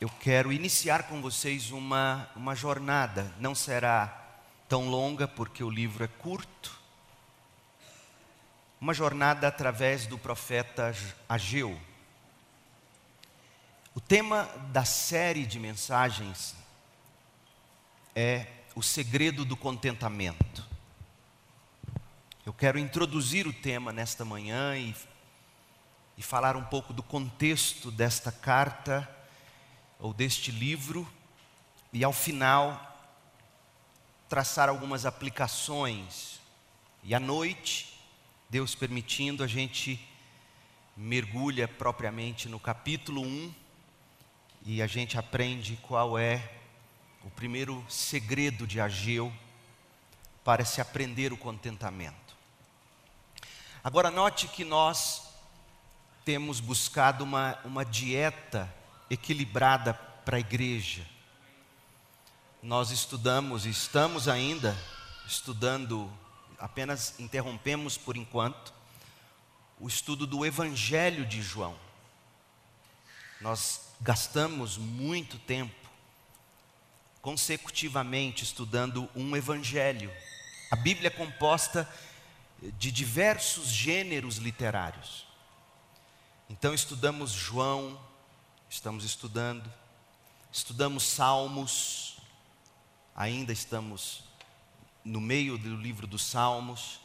eu quero iniciar com vocês uma, uma jornada. Não será tão longa, porque o livro é curto. Uma jornada através do profeta Ageu. O tema da série de mensagens é o segredo do contentamento. Eu quero introduzir o tema nesta manhã e, e falar um pouco do contexto desta carta ou deste livro e ao final traçar algumas aplicações. E à noite, Deus permitindo, a gente mergulha propriamente no capítulo 1 e a gente aprende qual é o primeiro segredo de Ageu para se aprender o contentamento. Agora, note que nós temos buscado uma, uma dieta equilibrada para a igreja. Nós estudamos e estamos ainda estudando, apenas interrompemos por enquanto, o estudo do Evangelho de João. Nós gastamos muito tempo consecutivamente estudando um Evangelho. A Bíblia é composta de diversos gêneros literários. Então estudamos João, estamos estudando, estudamos Salmos, ainda estamos no meio do livro dos Salmos,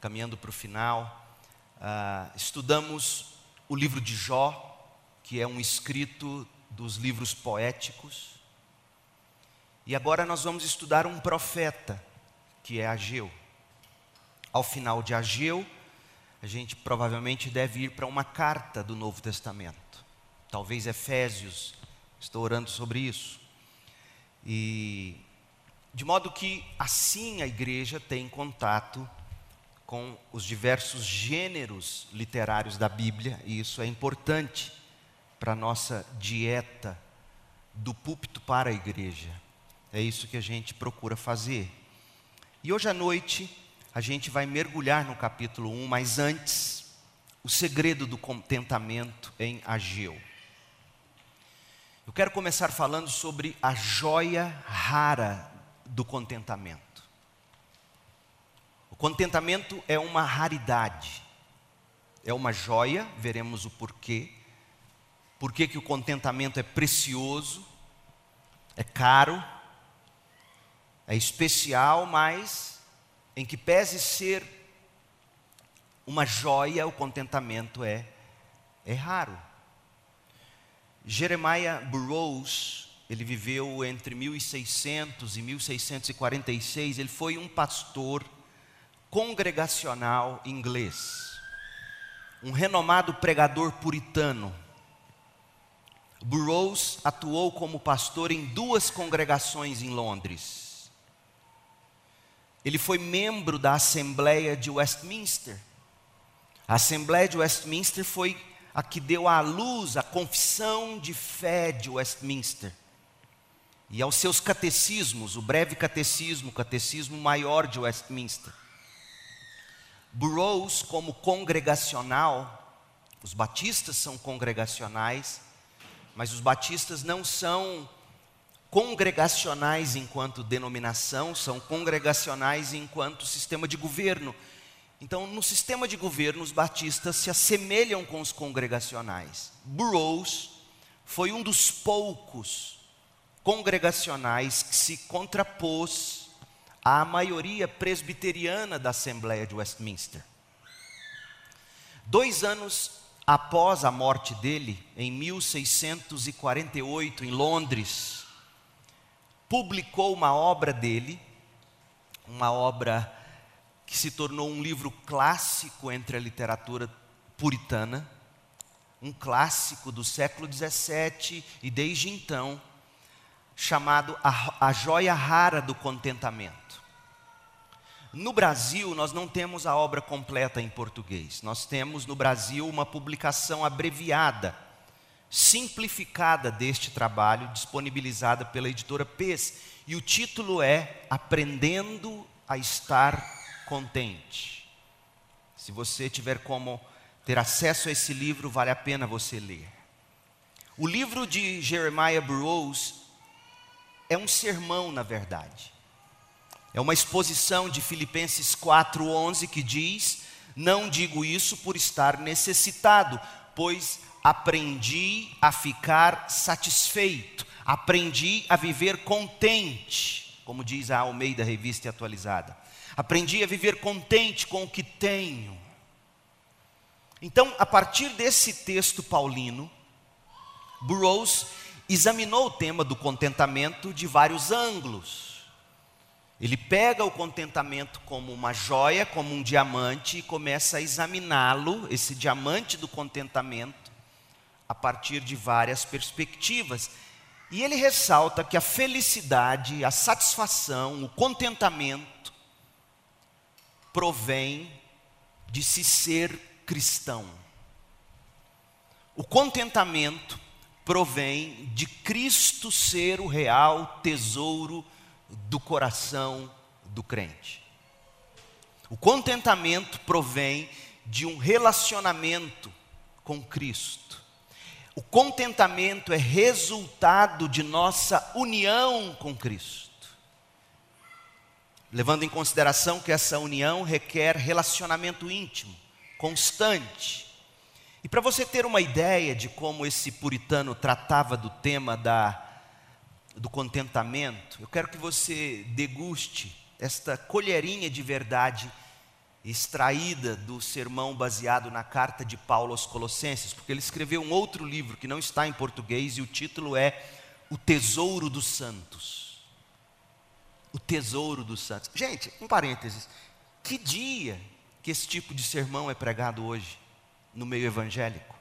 caminhando para o final. Uh, estudamos o livro de Jó, que é um escrito dos livros poéticos. E agora nós vamos estudar um profeta, que é Ageu ao final de Ageu, a gente provavelmente deve ir para uma carta do Novo Testamento. Talvez Efésios, estou orando sobre isso. E de modo que assim a igreja tem contato com os diversos gêneros literários da Bíblia, e isso é importante para a nossa dieta do púlpito para a igreja. É isso que a gente procura fazer. E hoje à noite a gente vai mergulhar no capítulo 1, mas antes, o segredo do contentamento em Ageu. Eu quero começar falando sobre a joia rara do contentamento. O contentamento é uma raridade, é uma joia, veremos o porquê. Por que o contentamento é precioso, é caro, é especial, mas em que pese ser uma joia, o contentamento é, é raro. Jeremiah Burroughs, ele viveu entre 1600 e 1646, ele foi um pastor congregacional inglês, um renomado pregador puritano. Burroughs atuou como pastor em duas congregações em Londres ele foi membro da Assembleia de Westminster. A Assembleia de Westminster foi a que deu à luz a confissão de fé de Westminster. E aos seus catecismos, o breve catecismo, o catecismo maior de Westminster. Burroughs, como congregacional, os batistas são congregacionais, mas os batistas não são congregacionais enquanto denominação, são congregacionais enquanto sistema de governo. Então, no sistema de governo, os batistas se assemelham com os congregacionais. Burroughs foi um dos poucos congregacionais que se contrapôs à maioria presbiteriana da Assembleia de Westminster. Dois anos após a morte dele, em 1648, em Londres, publicou uma obra dele, uma obra que se tornou um livro clássico entre a literatura puritana, um clássico do século XVII e desde então, chamado A, a Joia Rara do Contentamento. No Brasil, nós não temos a obra completa em português, nós temos no Brasil uma publicação abreviada simplificada deste trabalho, disponibilizada pela editora PES, e o título é Aprendendo a Estar Contente. Se você tiver como ter acesso a esse livro, vale a pena você ler. O livro de Jeremiah Burroughs é um sermão, na verdade. É uma exposição de Filipenses 4:11 que diz: "Não digo isso por estar necessitado, pois aprendi a ficar satisfeito, aprendi a viver contente", como diz a Almeida Revista Atualizada. Aprendi a viver contente com o que tenho. Então, a partir desse texto paulino, Burroughs examinou o tema do contentamento de vários ângulos. Ele pega o contentamento como uma joia, como um diamante, e começa a examiná-lo, esse diamante do contentamento, a partir de várias perspectivas. E ele ressalta que a felicidade, a satisfação, o contentamento provém de se ser cristão. O contentamento provém de Cristo ser o real tesouro do coração do crente. O contentamento provém de um relacionamento com Cristo. O contentamento é resultado de nossa união com Cristo. Levando em consideração que essa união requer relacionamento íntimo, constante, e para você ter uma ideia de como esse puritano tratava do tema da, do contentamento, eu quero que você deguste esta colherinha de verdade extraída do sermão baseado na carta de Paulo aos Colossenses, porque ele escreveu um outro livro que não está em português e o título é O Tesouro dos Santos. O Tesouro dos Santos. Gente, um parênteses. Que dia que esse tipo de sermão é pregado hoje? no meio evangélico,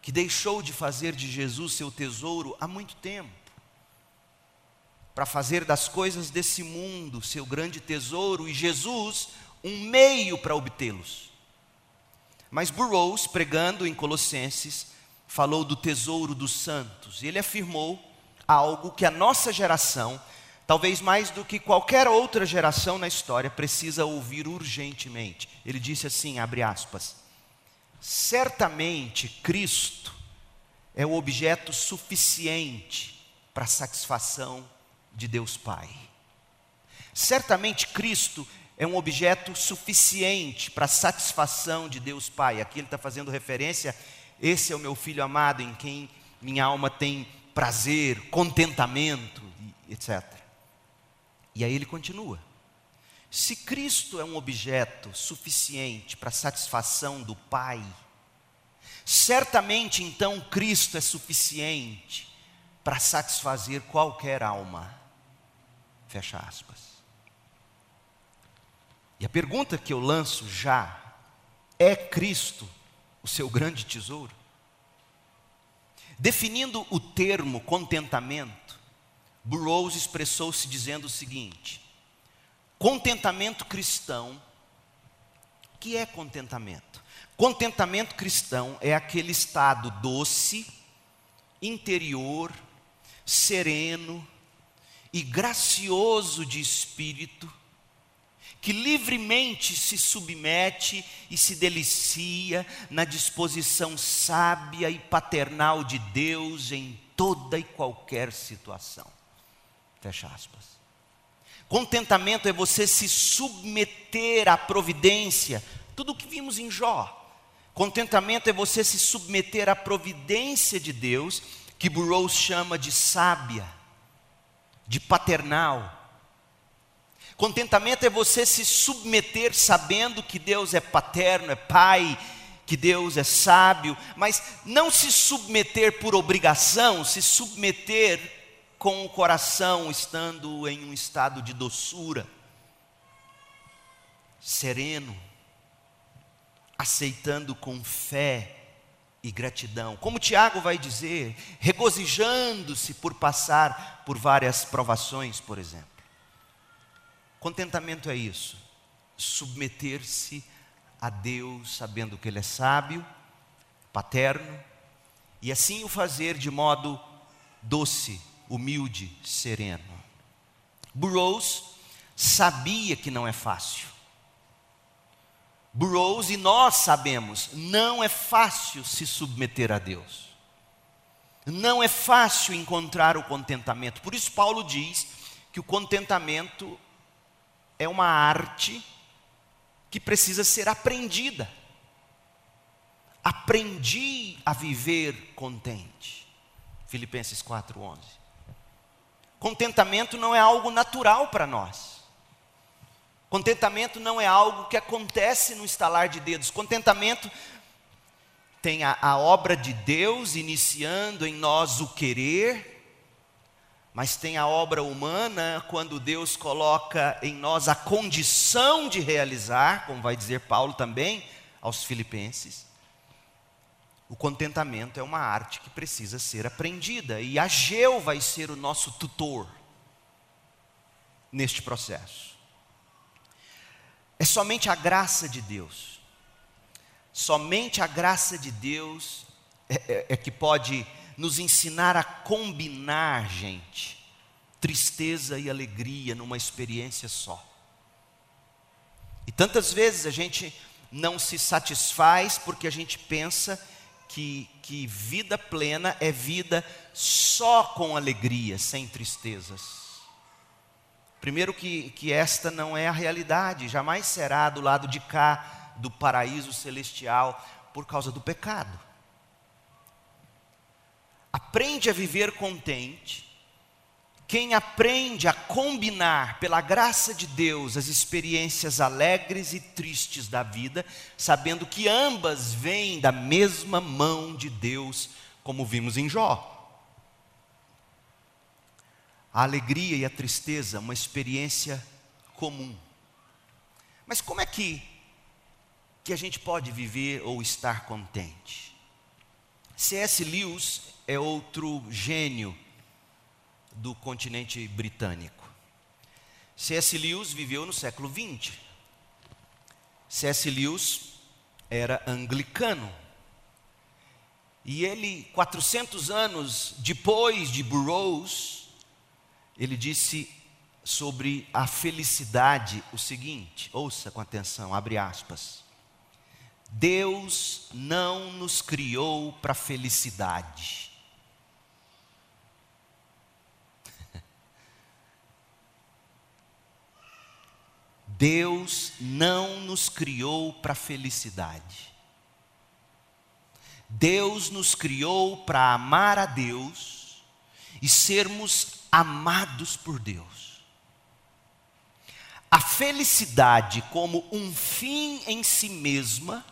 que deixou de fazer de Jesus seu tesouro há muito tempo, para fazer das coisas desse mundo seu grande tesouro e Jesus um meio para obtê-los. Mas Burroughs, pregando em Colossenses, falou do tesouro dos santos, e ele afirmou algo que a nossa geração, talvez mais do que qualquer outra geração na história, precisa ouvir urgentemente. Ele disse assim, abre aspas: Certamente Cristo é o objeto suficiente para a satisfação de Deus Pai. Certamente Cristo é um objeto suficiente para a satisfação de Deus Pai. Aqui ele está fazendo referência, esse é o meu filho amado em quem minha alma tem prazer, contentamento, etc. E aí ele continua. Se Cristo é um objeto suficiente para a satisfação do Pai, certamente então Cristo é suficiente para satisfazer qualquer alma. Fecha aspas. E a pergunta que eu lanço já é Cristo o seu grande tesouro? Definindo o termo contentamento, Burroughs expressou-se dizendo o seguinte: Contentamento cristão. O que é contentamento? Contentamento cristão é aquele estado doce, interior, sereno e gracioso de espírito, que livremente se submete e se delicia na disposição sábia e paternal de Deus em toda e qualquer situação. Fecha aspas. Contentamento é você se submeter à providência, tudo o que vimos em Jó. Contentamento é você se submeter à providência de Deus, que Burroughs chama de sábia, de paternal. Contentamento é você se submeter sabendo que Deus é paterno, é pai, que Deus é sábio, mas não se submeter por obrigação, se submeter com o coração estando em um estado de doçura, sereno, aceitando com fé e gratidão. Como Tiago vai dizer, regozijando-se por passar por várias provações, por exemplo. Contentamento é isso, submeter-se a Deus, sabendo que Ele é sábio, paterno, e assim o fazer de modo doce, humilde, sereno. Burroughs sabia que não é fácil. Burroughs e nós sabemos, não é fácil se submeter a Deus. Não é fácil encontrar o contentamento. Por isso, Paulo diz que o contentamento é uma arte que precisa ser aprendida. Aprendi a viver contente. Filipenses 4:11. Contentamento não é algo natural para nós. Contentamento não é algo que acontece no estalar de dedos. Contentamento tem a, a obra de Deus iniciando em nós o querer, mas tem a obra humana quando Deus coloca em nós a condição de realizar, como vai dizer Paulo também aos Filipenses. O contentamento é uma arte que precisa ser aprendida, e Ageu vai ser o nosso tutor neste processo. É somente a graça de Deus, somente a graça de Deus é, é, é que pode nos ensinar a combinar, gente, tristeza e alegria numa experiência só. E tantas vezes a gente não se satisfaz porque a gente pensa que, que vida plena é vida só com alegria, sem tristezas. Primeiro, que, que esta não é a realidade, jamais será do lado de cá do paraíso celestial por causa do pecado aprende a viver contente, quem aprende a combinar, pela graça de Deus, as experiências alegres e tristes da vida, sabendo que ambas vêm da mesma mão de Deus, como vimos em Jó. A alegria e a tristeza, uma experiência comum. Mas como é que, que a gente pode viver ou estar contente? C.S. Lewis é outro gênio do continente britânico. C.S. Lewis viveu no século XX. C.S. Lewis era anglicano. E ele, 400 anos depois de Burroughs, ele disse sobre a felicidade o seguinte: ouça com atenção, abre aspas. Deus não nos criou para felicidade. Deus não nos criou para felicidade. Deus nos criou para amar a Deus e sermos amados por Deus. A felicidade como um fim em si mesma,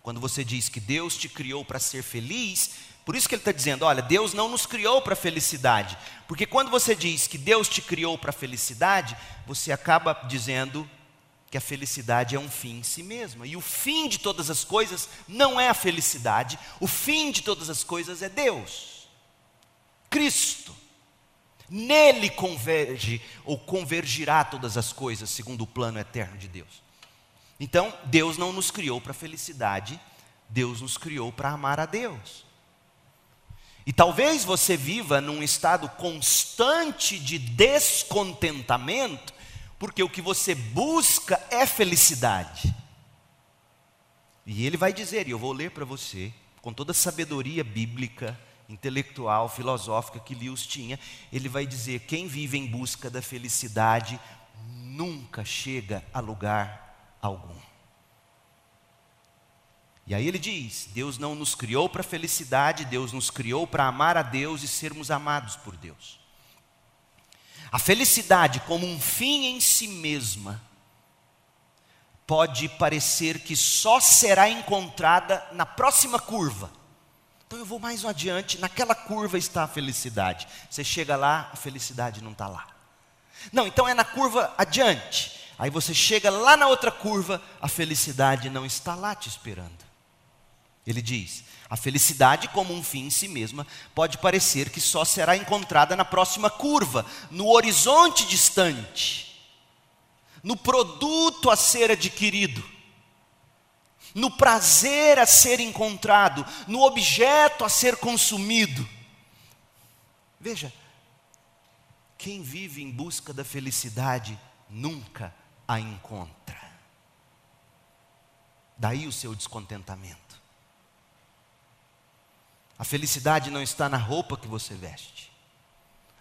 quando você diz que Deus te criou para ser feliz, por isso que ele está dizendo: olha, Deus não nos criou para felicidade. Porque quando você diz que Deus te criou para felicidade, você acaba dizendo que a felicidade é um fim em si mesma. E o fim de todas as coisas não é a felicidade, o fim de todas as coisas é Deus. Cristo. Nele converge ou convergirá todas as coisas, segundo o plano eterno de Deus. Então, Deus não nos criou para felicidade, Deus nos criou para amar a Deus. E talvez você viva num estado constante de descontentamento, porque o que você busca é felicidade. E ele vai dizer, e eu vou ler para você, com toda a sabedoria bíblica, intelectual, filosófica que Lewis tinha, ele vai dizer: quem vive em busca da felicidade nunca chega a lugar algum. E aí ele diz: Deus não nos criou para felicidade, Deus nos criou para amar a Deus e sermos amados por Deus. A felicidade, como um fim em si mesma, pode parecer que só será encontrada na próxima curva. Então eu vou mais adiante, naquela curva está a felicidade. Você chega lá, a felicidade não está lá. Não, então é na curva adiante. Aí você chega lá na outra curva, a felicidade não está lá te esperando. Ele diz: a felicidade, como um fim em si mesma, pode parecer que só será encontrada na próxima curva, no horizonte distante, no produto a ser adquirido, no prazer a ser encontrado, no objeto a ser consumido. Veja, quem vive em busca da felicidade nunca a encontra. Daí o seu descontentamento. A felicidade não está na roupa que você veste.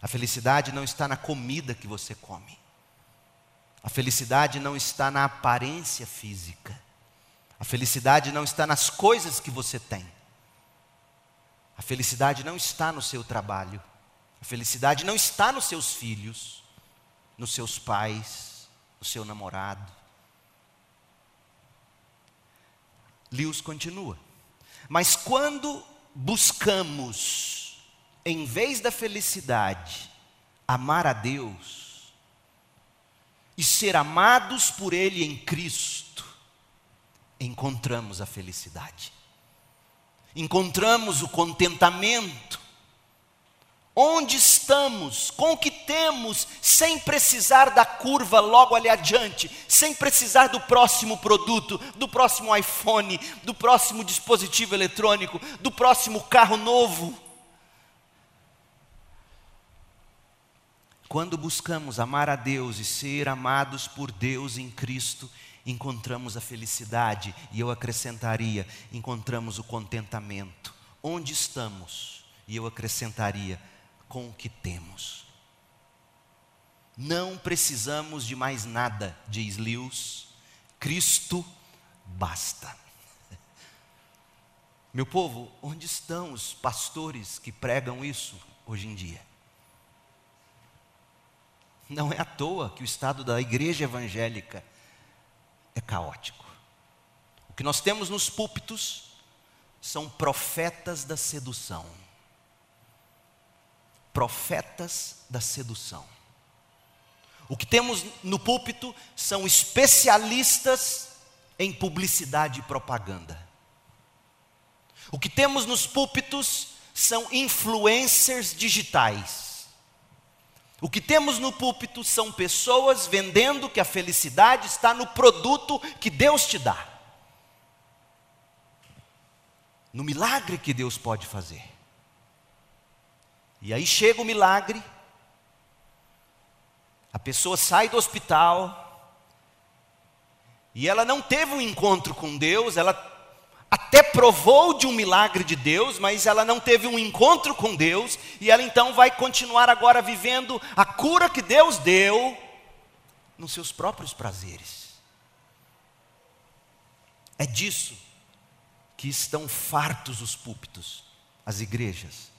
A felicidade não está na comida que você come. A felicidade não está na aparência física. A felicidade não está nas coisas que você tem. A felicidade não está no seu trabalho. A felicidade não está nos seus filhos, nos seus pais, no seu namorado. Lewis continua. Mas quando buscamos, em vez da felicidade, amar a Deus e ser amados por Ele em Cristo, encontramos a felicidade, encontramos o contentamento, onde estamos, com o que temos, sem precisar da curva logo ali adiante, sem precisar do próximo produto, do próximo iPhone, do próximo dispositivo eletrônico, do próximo carro novo. Quando buscamos amar a Deus e ser amados por Deus em Cristo, encontramos a felicidade, e eu acrescentaria, encontramos o contentamento. Onde estamos? E eu acrescentaria, com o que temos. Não precisamos de mais nada, diz Lewis, Cristo basta. Meu povo, onde estão os pastores que pregam isso hoje em dia? Não é à toa que o estado da igreja evangélica é caótico. O que nós temos nos púlpitos são profetas da sedução profetas da sedução. O que temos no púlpito são especialistas em publicidade e propaganda. O que temos nos púlpitos são influencers digitais. O que temos no púlpito são pessoas vendendo que a felicidade está no produto que Deus te dá. No milagre que Deus pode fazer. E aí chega o milagre, a pessoa sai do hospital, e ela não teve um encontro com Deus, ela até provou de um milagre de Deus, mas ela não teve um encontro com Deus, e ela então vai continuar agora vivendo a cura que Deus deu nos seus próprios prazeres. É disso que estão fartos os púlpitos, as igrejas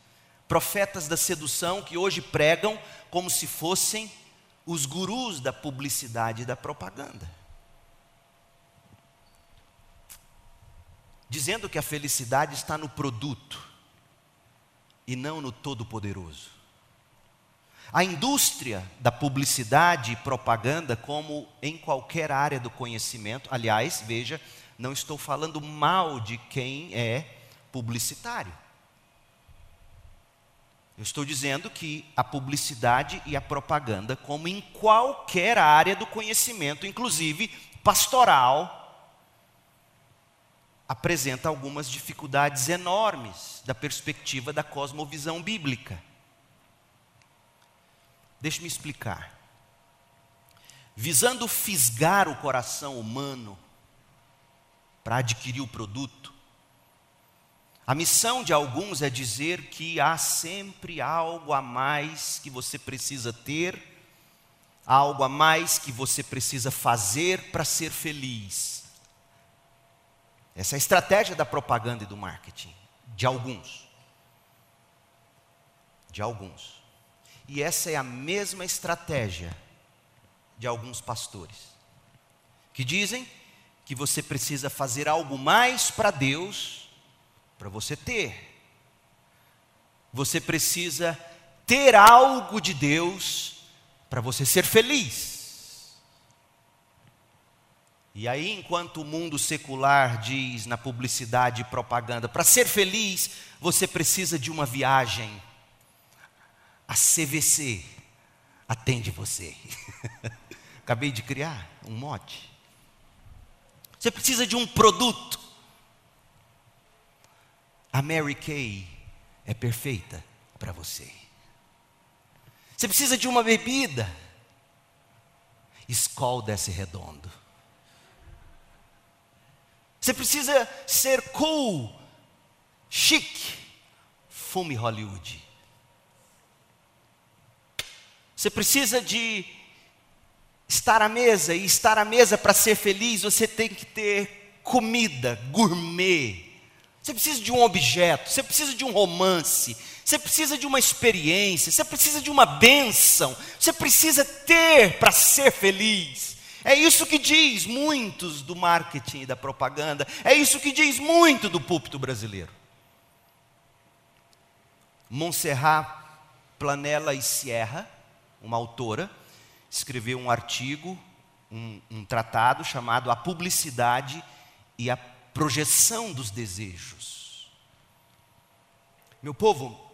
profetas da sedução que hoje pregam como se fossem os gurus da publicidade e da propaganda. Dizendo que a felicidade está no produto e não no Todo-Poderoso. A indústria da publicidade e propaganda, como em qualquer área do conhecimento, aliás, veja, não estou falando mal de quem é publicitário. Eu estou dizendo que a publicidade e a propaganda, como em qualquer área do conhecimento, inclusive pastoral, apresenta algumas dificuldades enormes da perspectiva da cosmovisão bíblica. Deixe-me explicar. Visando fisgar o coração humano para adquirir o produto, a missão de alguns é dizer que há sempre algo a mais que você precisa ter, algo a mais que você precisa fazer para ser feliz. Essa é a estratégia da propaganda e do marketing, de alguns. De alguns. E essa é a mesma estratégia de alguns pastores, que dizem que você precisa fazer algo mais para Deus para você ter. Você precisa ter algo de Deus para você ser feliz. E aí, enquanto o mundo secular diz na publicidade e propaganda, para ser feliz, você precisa de uma viagem. A CVC atende você. Acabei de criar um mote. Você precisa de um produto. A Mary Kay é perfeita para você. Você precisa de uma bebida. Skol desce redondo. Você precisa ser cool, chique, perfume Hollywood. Você precisa de estar à mesa, e estar à mesa para ser feliz, você tem que ter comida gourmet. Você precisa de um objeto, você precisa de um romance, você precisa de uma experiência, você precisa de uma bênção, você precisa ter para ser feliz. É isso que diz muitos do marketing e da propaganda, é isso que diz muito do púlpito brasileiro. Montserrat Planella e Sierra, uma autora, escreveu um artigo, um, um tratado chamado A Publicidade e a Projeção dos Desejos. Meu povo,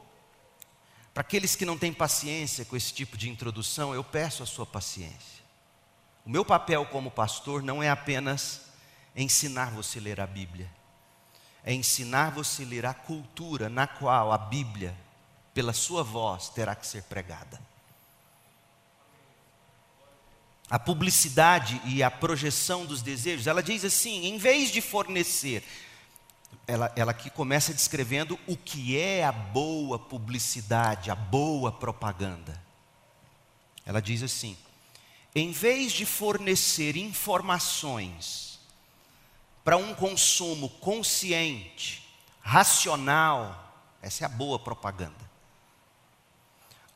para aqueles que não têm paciência com esse tipo de introdução, eu peço a sua paciência. O meu papel como pastor não é apenas ensinar você a ler a Bíblia, é ensinar você a ler a cultura na qual a Bíblia, pela sua voz, terá que ser pregada. A publicidade e a projeção dos desejos, ela diz assim: em vez de fornecer, ela, ela aqui começa descrevendo o que é a boa publicidade, a boa propaganda. Ela diz assim: em vez de fornecer informações para um consumo consciente, racional, essa é a boa propaganda.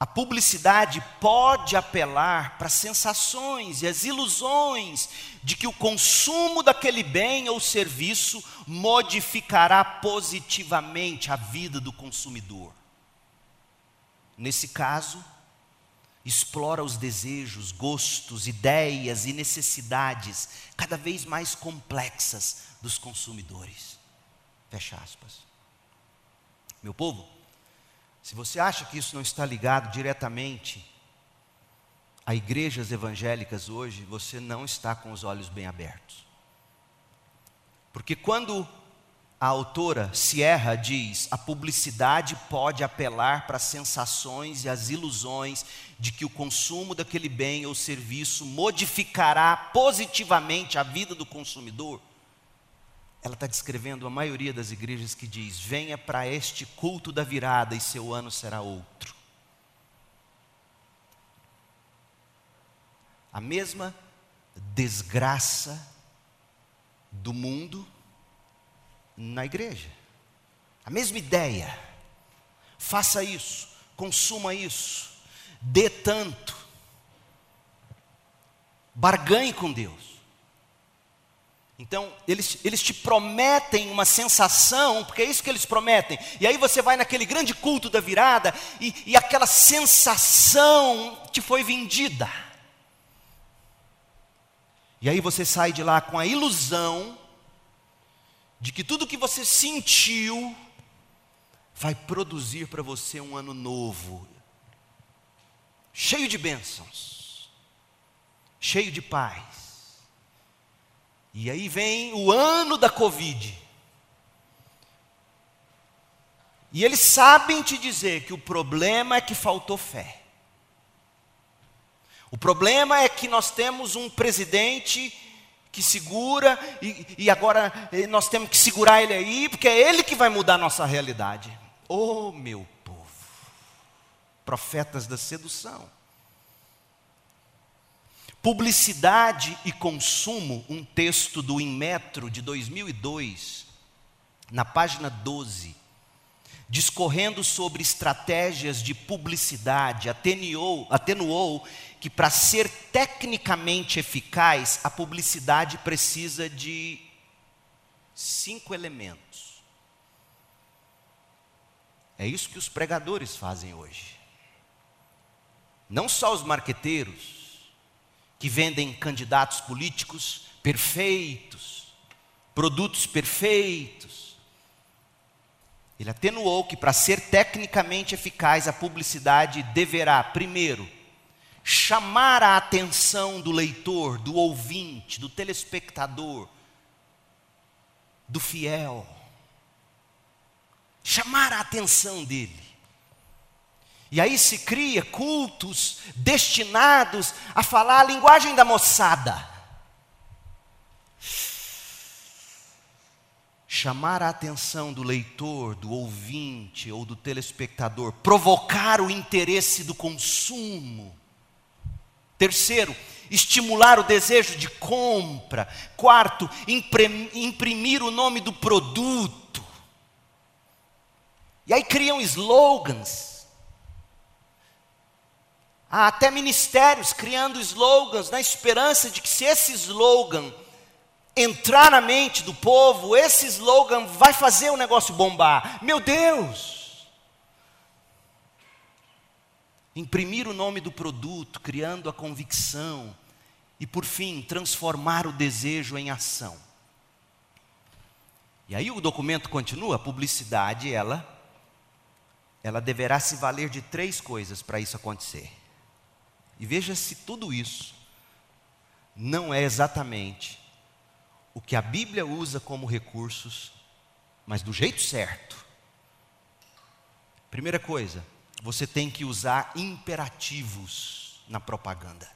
A publicidade pode apelar para sensações e as ilusões de que o consumo daquele bem ou serviço modificará positivamente a vida do consumidor. Nesse caso, explora os desejos, gostos, ideias e necessidades cada vez mais complexas dos consumidores. Fecha aspas. Meu povo, se você acha que isso não está ligado diretamente a igrejas evangélicas hoje, você não está com os olhos bem abertos. Porque quando a autora Sierra diz: a publicidade pode apelar para as sensações e as ilusões de que o consumo daquele bem ou serviço modificará positivamente a vida do consumidor. Ela está descrevendo a maioria das igrejas que diz: venha para este culto da virada e seu ano será outro. A mesma desgraça do mundo na igreja. A mesma ideia. Faça isso, consuma isso, dê tanto, barganhe com Deus. Então, eles, eles te prometem uma sensação, porque é isso que eles prometem. E aí você vai naquele grande culto da virada e, e aquela sensação te foi vendida. E aí você sai de lá com a ilusão de que tudo que você sentiu vai produzir para você um ano novo, cheio de bênçãos, cheio de paz. E aí vem o ano da Covid. E eles sabem te dizer que o problema é que faltou fé. O problema é que nós temos um presidente que segura, e, e agora eh, nós temos que segurar ele aí, porque é ele que vai mudar a nossa realidade. Oh, meu povo, profetas da sedução. Publicidade e consumo, um texto do Inmetro de 2002, na página 12, discorrendo sobre estratégias de publicidade, atenuou, atenuou que para ser tecnicamente eficaz, a publicidade precisa de cinco elementos. É isso que os pregadores fazem hoje. Não só os marqueteiros, que vendem candidatos políticos perfeitos, produtos perfeitos. Ele atenuou que para ser tecnicamente eficaz, a publicidade deverá, primeiro, chamar a atenção do leitor, do ouvinte, do telespectador, do fiel. Chamar a atenção dele. E aí se cria cultos destinados a falar a linguagem da moçada. chamar a atenção do leitor, do ouvinte ou do telespectador, provocar o interesse do consumo. Terceiro, estimular o desejo de compra. Quarto, imprimir o nome do produto. E aí criam slogans. Há até ministérios criando slogans na esperança de que se esse slogan entrar na mente do povo, esse slogan vai fazer o negócio bombar. Meu Deus! Imprimir o nome do produto, criando a convicção e, por fim, transformar o desejo em ação. E aí o documento continua, a publicidade, ela ela deverá se valer de três coisas para isso acontecer. E veja se tudo isso não é exatamente o que a Bíblia usa como recursos, mas do jeito certo. Primeira coisa, você tem que usar imperativos na propaganda.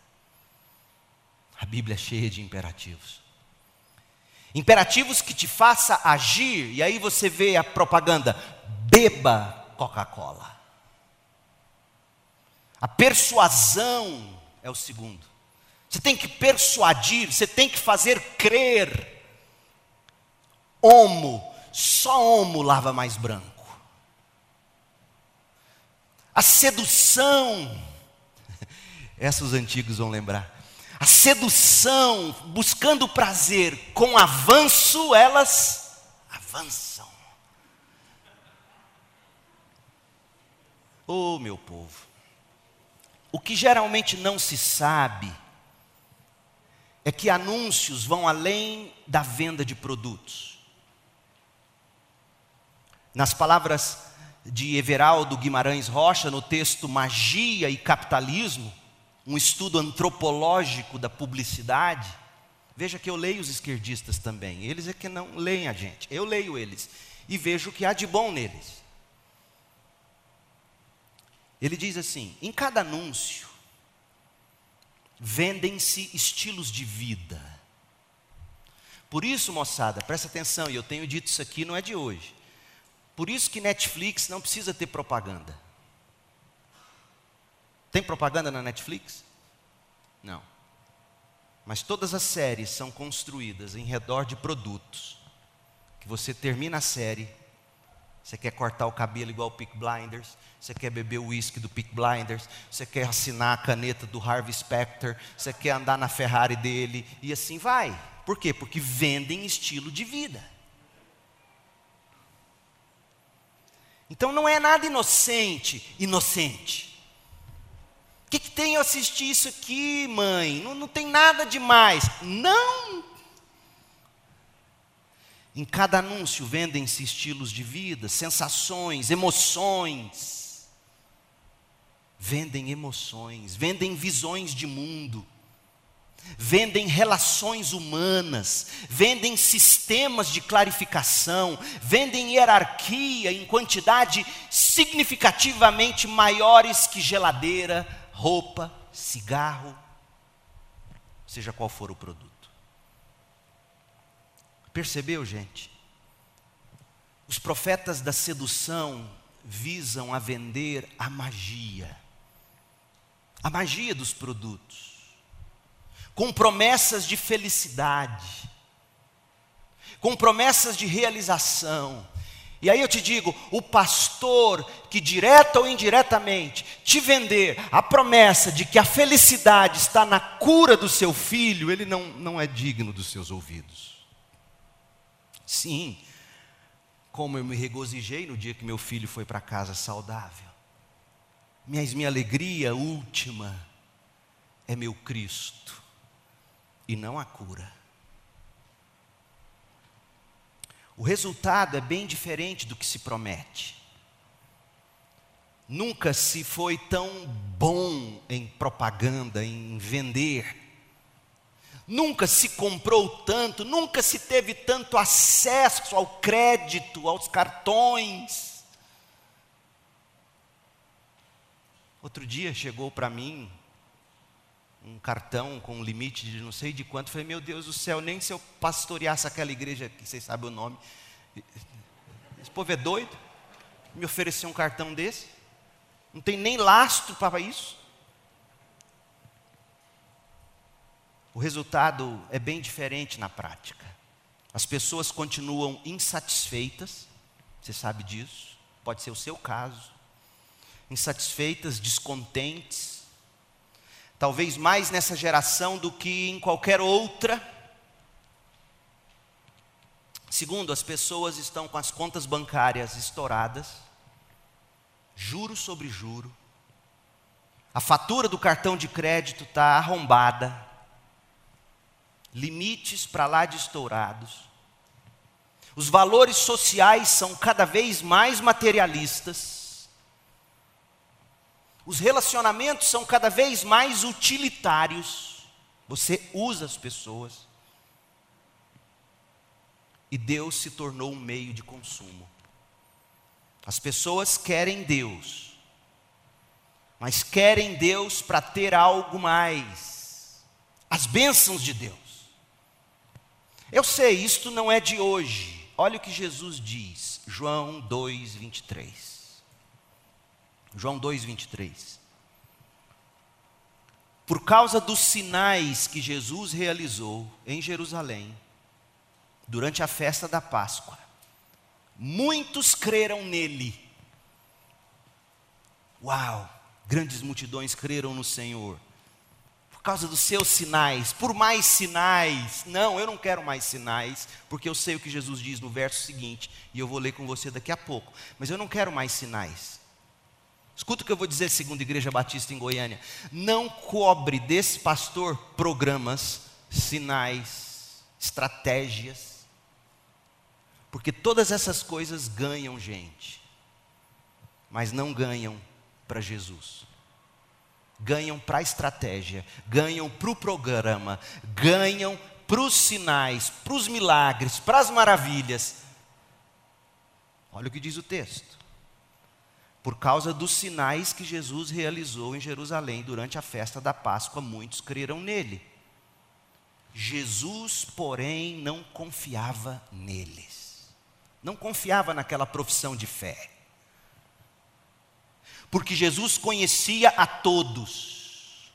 A Bíblia é cheia de imperativos. Imperativos que te faça agir, e aí você vê a propaganda: beba Coca-Cola. A persuasão é o segundo. Você tem que persuadir, você tem que fazer crer. Homo, só homo lava mais branco. A sedução, essa os antigos vão lembrar. A sedução, buscando prazer com avanço, elas avançam. Oh, meu povo, o que geralmente não se sabe é que anúncios vão além da venda de produtos. Nas palavras de Everaldo Guimarães Rocha, no texto Magia e Capitalismo, um estudo antropológico da publicidade, veja que eu leio os esquerdistas também, eles é que não leem a gente, eu leio eles e vejo o que há de bom neles. Ele diz assim: em cada anúncio, vendem-se estilos de vida. Por isso, moçada, presta atenção, e eu tenho dito isso aqui, não é de hoje. Por isso que Netflix não precisa ter propaganda. Tem propaganda na Netflix? Não. Mas todas as séries são construídas em redor de produtos. Que você termina a série, você quer cortar o cabelo igual o Peak Blinders, você quer beber o uísque do Peak Blinders, você quer assinar a caneta do Harvey Specter, você quer andar na Ferrari dele, e assim vai. Por quê? Porque vendem estilo de vida. Então não é nada inocente, inocente. O que, que tem eu assistir isso aqui, mãe? Não, não tem nada demais. Não! Em cada anúncio vendem-se estilos de vida, sensações, emoções vendem emoções, vendem visões de mundo, vendem relações humanas, vendem sistemas de clarificação, vendem hierarquia em quantidade significativamente maiores que geladeira, roupa, cigarro, seja qual for o produto. Percebeu, gente? Os profetas da sedução visam a vender a magia a magia dos produtos, com promessas de felicidade, com promessas de realização. E aí eu te digo: o pastor que direta ou indiretamente te vender a promessa de que a felicidade está na cura do seu filho, ele não, não é digno dos seus ouvidos. Sim, como eu me regozijei no dia que meu filho foi para casa saudável. Mas minha alegria última é meu Cristo e não a cura. O resultado é bem diferente do que se promete. Nunca se foi tão bom em propaganda, em vender. Nunca se comprou tanto, nunca se teve tanto acesso ao crédito, aos cartões. Outro dia chegou para mim um cartão com um limite de não sei de quanto. Falei, meu Deus do céu, nem se eu pastoreasse aquela igreja, que vocês sabem o nome, Esse povo é doido? Me oferecer um cartão desse? Não tem nem lastro para isso. O resultado é bem diferente na prática. As pessoas continuam insatisfeitas, você sabe disso, pode ser o seu caso. Insatisfeitas, descontentes, talvez mais nessa geração do que em qualquer outra. Segundo, as pessoas estão com as contas bancárias estouradas, juro sobre juro, a fatura do cartão de crédito está arrombada, limites para lá de estourados. Os valores sociais são cada vez mais materialistas. Os relacionamentos são cada vez mais utilitários. Você usa as pessoas. E Deus se tornou um meio de consumo. As pessoas querem Deus, mas querem Deus para ter algo mais. As bênçãos de Deus. Eu sei, isto não é de hoje. Olha o que Jesus diz, João 2, 23. João 2, 23. Por causa dos sinais que Jesus realizou em Jerusalém, durante a festa da Páscoa, muitos creram nele. Uau! Grandes multidões creram no Senhor por causa dos seus sinais, por mais sinais. Não, eu não quero mais sinais, porque eu sei o que Jesus diz no verso seguinte, e eu vou ler com você daqui a pouco. Mas eu não quero mais sinais. Escuta o que eu vou dizer, segundo a Igreja Batista em Goiânia. Não cobre desse pastor programas, sinais, estratégias, porque todas essas coisas ganham gente, mas não ganham para Jesus ganham para a estratégia, ganham para o programa, ganham para os sinais, para os milagres, para as maravilhas. Olha o que diz o texto. Por causa dos sinais que Jesus realizou em Jerusalém durante a festa da Páscoa, muitos creram nele. Jesus, porém, não confiava neles. Não confiava naquela profissão de fé porque Jesus conhecia a todos.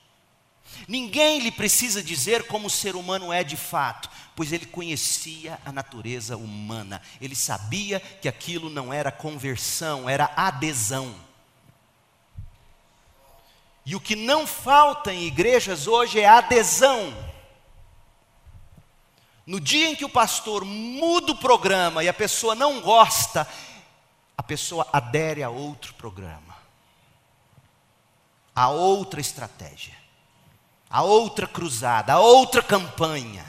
Ninguém lhe precisa dizer como o ser humano é de fato, pois ele conhecia a natureza humana, ele sabia que aquilo não era conversão, era adesão. E o que não falta em igrejas hoje é adesão. No dia em que o pastor muda o programa e a pessoa não gosta, a pessoa adere a outro programa a outra estratégia, a outra cruzada, a outra campanha.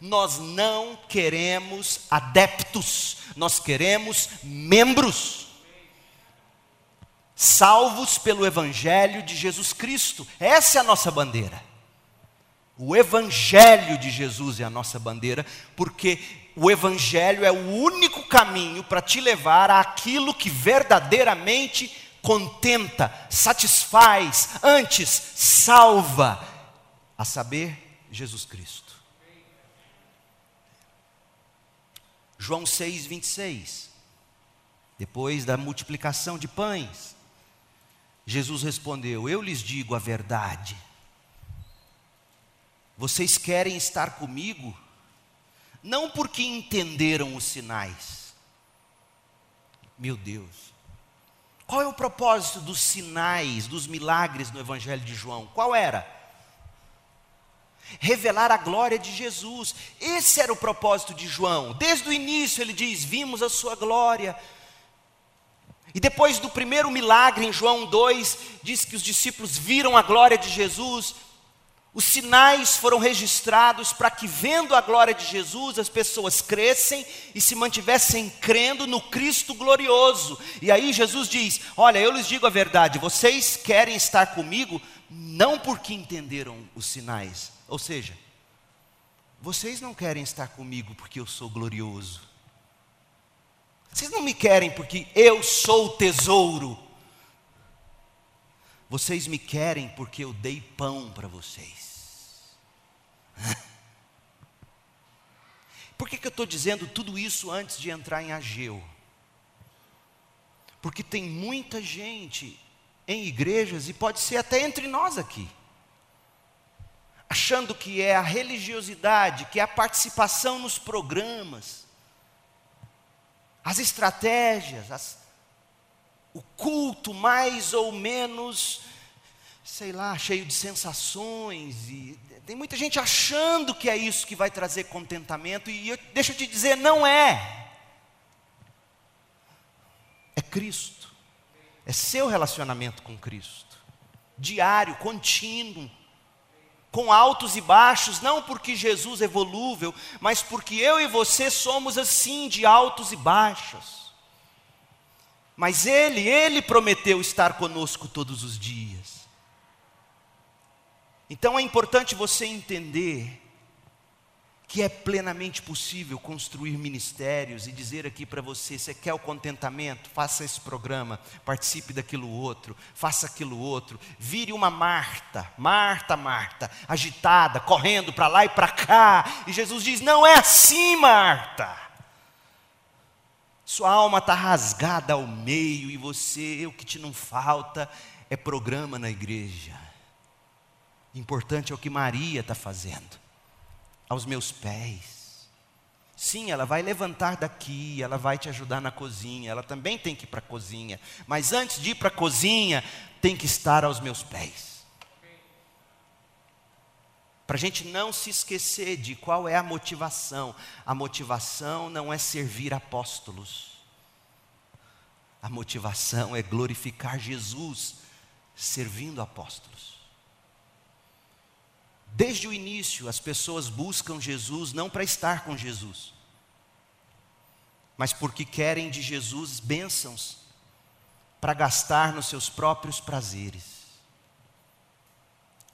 Nós não queremos adeptos, nós queremos membros. Salvos pelo Evangelho de Jesus Cristo, essa é a nossa bandeira. O Evangelho de Jesus é a nossa bandeira, porque o Evangelho é o único caminho para te levar àquilo que verdadeiramente contenta, satisfaz, antes salva, a saber, Jesus Cristo. João 6, 26. Depois da multiplicação de pães, Jesus respondeu: Eu lhes digo a verdade. Vocês querem estar comigo, não porque entenderam os sinais. Meu Deus, qual é o propósito dos sinais, dos milagres no Evangelho de João? Qual era? Revelar a glória de Jesus. Esse era o propósito de João. Desde o início ele diz: Vimos a sua glória. E depois do primeiro milagre, em João 2, diz que os discípulos viram a glória de Jesus. Os sinais foram registrados para que, vendo a glória de Jesus, as pessoas crescem e se mantivessem crendo no Cristo glorioso. E aí Jesus diz: Olha, eu lhes digo a verdade, vocês querem estar comigo não porque entenderam os sinais, ou seja, vocês não querem estar comigo porque eu sou glorioso. Vocês não me querem porque eu sou o tesouro. Vocês me querem porque eu dei pão para vocês. Por que, que eu estou dizendo tudo isso antes de entrar em Ageu? Porque tem muita gente em igrejas, e pode ser até entre nós aqui, achando que é a religiosidade, que é a participação nos programas, as estratégias, as, o culto mais ou menos, sei lá, cheio de sensações, e tem muita gente achando que é isso que vai trazer contentamento, e eu, deixa eu te dizer, não é. É Cristo, é seu relacionamento com Cristo, diário, contínuo, com altos e baixos, não porque Jesus é volúvel, mas porque eu e você somos assim, de altos e baixos. Mas Ele, Ele prometeu estar conosco todos os dias. Então é importante você entender que é plenamente possível construir ministérios e dizer aqui para você: você quer o contentamento? Faça esse programa, participe daquilo outro, faça aquilo outro, vire uma Marta, Marta, Marta, agitada, correndo para lá e para cá, e Jesus diz: não é assim, Marta. Sua alma está rasgada ao meio e você, o que te não falta é programa na igreja. Importante é o que Maria está fazendo aos meus pés. Sim, ela vai levantar daqui, ela vai te ajudar na cozinha, ela também tem que ir para a cozinha, mas antes de ir para a cozinha, tem que estar aos meus pés. Para a gente não se esquecer de qual é a motivação. A motivação não é servir apóstolos, a motivação é glorificar Jesus servindo apóstolos. Desde o início, as pessoas buscam Jesus não para estar com Jesus, mas porque querem de Jesus bênçãos para gastar nos seus próprios prazeres.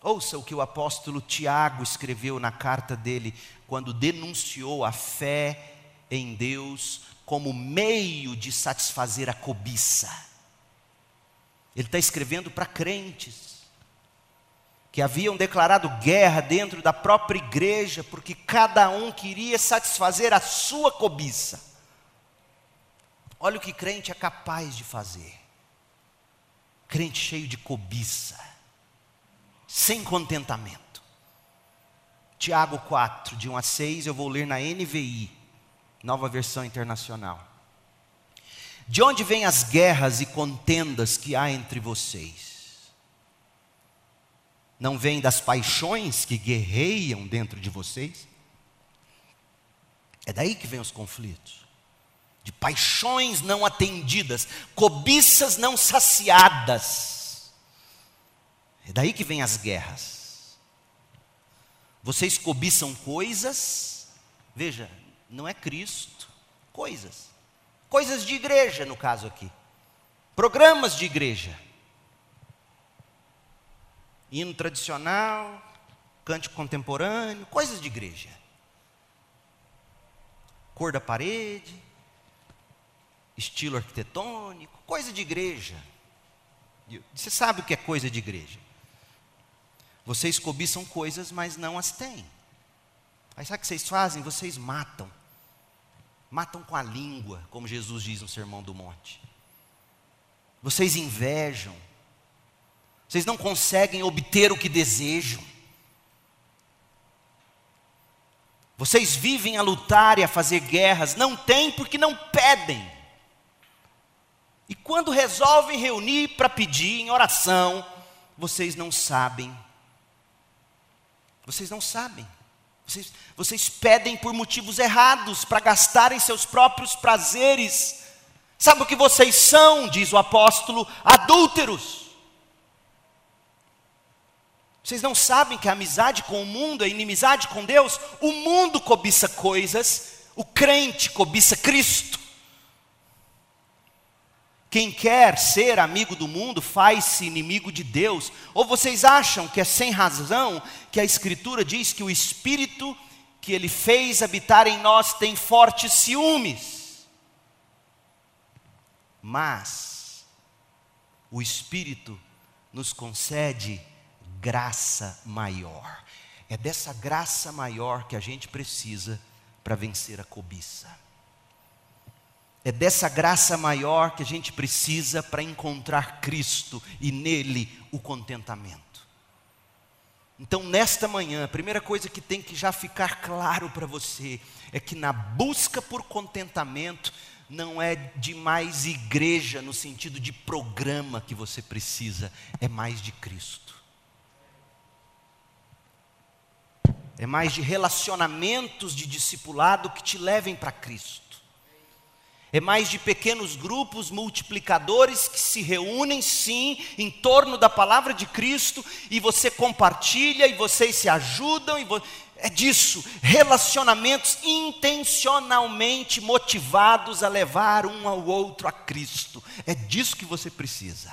Ouça o que o apóstolo Tiago escreveu na carta dele, quando denunciou a fé em Deus como meio de satisfazer a cobiça. Ele está escrevendo para crentes que haviam declarado guerra dentro da própria igreja, porque cada um queria satisfazer a sua cobiça. Olha o que crente é capaz de fazer. Crente cheio de cobiça, sem contentamento. Tiago 4, de 1 a 6, eu vou ler na NVI, nova versão internacional. De onde vêm as guerras e contendas que há entre vocês? não vem das paixões que guerreiam dentro de vocês? É daí que vem os conflitos. De paixões não atendidas, cobiças não saciadas. É daí que vem as guerras. Vocês cobiçam coisas, veja, não é Cristo, coisas. Coisas de igreja, no caso aqui. Programas de igreja hino tradicional, cântico contemporâneo, coisas de igreja. Cor da parede, estilo arquitetônico, coisa de igreja. Você sabe o que é coisa de igreja? Vocês cobiçam coisas, mas não as têm. Aí sabe o que vocês fazem? Vocês matam. Matam com a língua, como Jesus diz no Sermão do Monte. Vocês invejam vocês não conseguem obter o que desejam. Vocês vivem a lutar e a fazer guerras, não têm porque não pedem. E quando resolvem reunir para pedir em oração, vocês não sabem. Vocês não sabem. Vocês, vocês pedem por motivos errados, para gastarem seus próprios prazeres. Sabe o que vocês são, diz o apóstolo? Adúlteros. Vocês não sabem que a amizade com o mundo é inimizade com Deus? O mundo cobiça coisas, o crente cobiça Cristo. Quem quer ser amigo do mundo faz-se inimigo de Deus. Ou vocês acham que é sem razão que a Escritura diz que o Espírito que Ele fez habitar em nós tem fortes ciúmes? Mas o Espírito nos concede graça maior. É dessa graça maior que a gente precisa para vencer a cobiça. É dessa graça maior que a gente precisa para encontrar Cristo e nele o contentamento. Então, nesta manhã, a primeira coisa que tem que já ficar claro para você é que na busca por contentamento não é de mais igreja no sentido de programa que você precisa, é mais de Cristo. É mais de relacionamentos de discipulado que te levem para Cristo. É mais de pequenos grupos multiplicadores que se reúnem, sim, em torno da palavra de Cristo, e você compartilha, e vocês se ajudam, e vo... é disso. Relacionamentos intencionalmente motivados a levar um ao outro a Cristo. É disso que você precisa.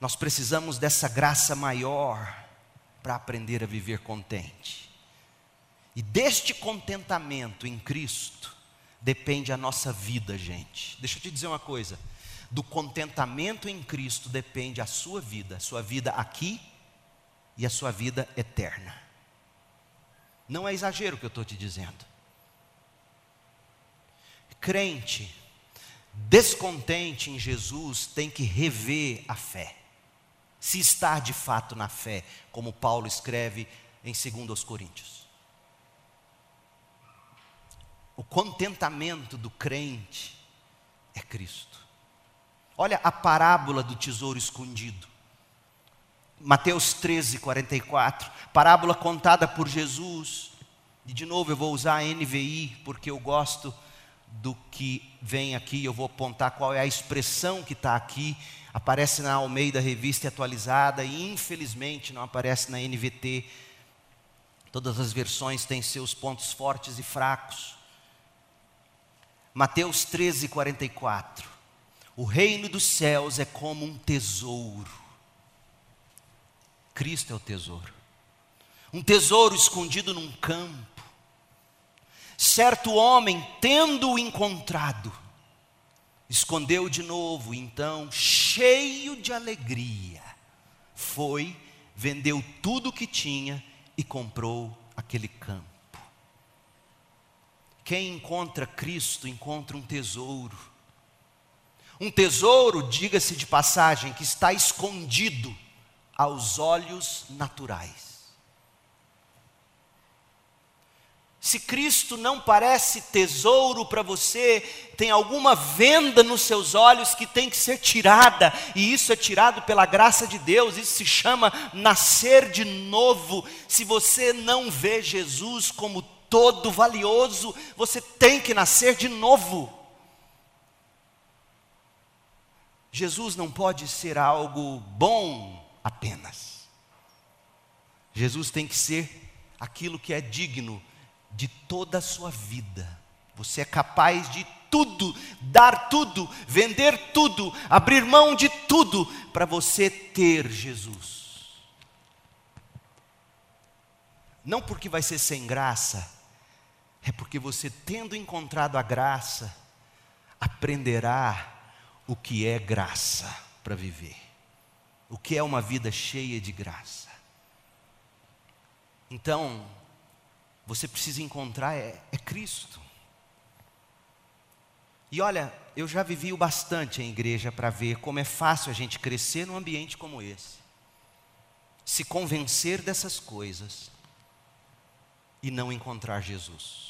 Nós precisamos dessa graça maior para aprender a viver contente. E deste contentamento em Cristo depende a nossa vida, gente. Deixa eu te dizer uma coisa: do contentamento em Cristo depende a sua vida, a sua vida aqui e a sua vida eterna. Não é exagero o que eu estou te dizendo. Crente, descontente em Jesus, tem que rever a fé. Se está de fato na fé, como Paulo escreve em 2 Coríntios. O contentamento do crente é Cristo. Olha a parábola do tesouro escondido. Mateus 13, 44. Parábola contada por Jesus. E de novo eu vou usar a NVI, porque eu gosto do que vem aqui. Eu vou apontar qual é a expressão que está aqui. Aparece na Almeida Revista Atualizada e infelizmente não aparece na NVT. Todas as versões têm seus pontos fortes e fracos. Mateus 13, 44. O reino dos céus é como um tesouro. Cristo é o tesouro. Um tesouro escondido num campo. Certo homem, tendo-o encontrado, escondeu de novo, então, cheio de alegria, foi, vendeu tudo o que tinha e comprou aquele campo. Quem encontra Cristo encontra um tesouro. Um tesouro, diga-se de passagem, que está escondido aos olhos naturais. Se Cristo não parece tesouro para você, tem alguma venda nos seus olhos que tem que ser tirada, e isso é tirado pela graça de Deus, isso se chama nascer de novo. Se você não vê Jesus como todo valioso, você tem que nascer de novo. Jesus não pode ser algo bom apenas. Jesus tem que ser aquilo que é digno de toda a sua vida. Você é capaz de tudo, dar tudo, vender tudo, abrir mão de tudo para você ter Jesus. Não porque vai ser sem graça, é porque você, tendo encontrado a graça, aprenderá o que é graça para viver, o que é uma vida cheia de graça. Então, você precisa encontrar é, é Cristo. E olha, eu já vivi o bastante em igreja para ver como é fácil a gente crescer num ambiente como esse, se convencer dessas coisas e não encontrar Jesus.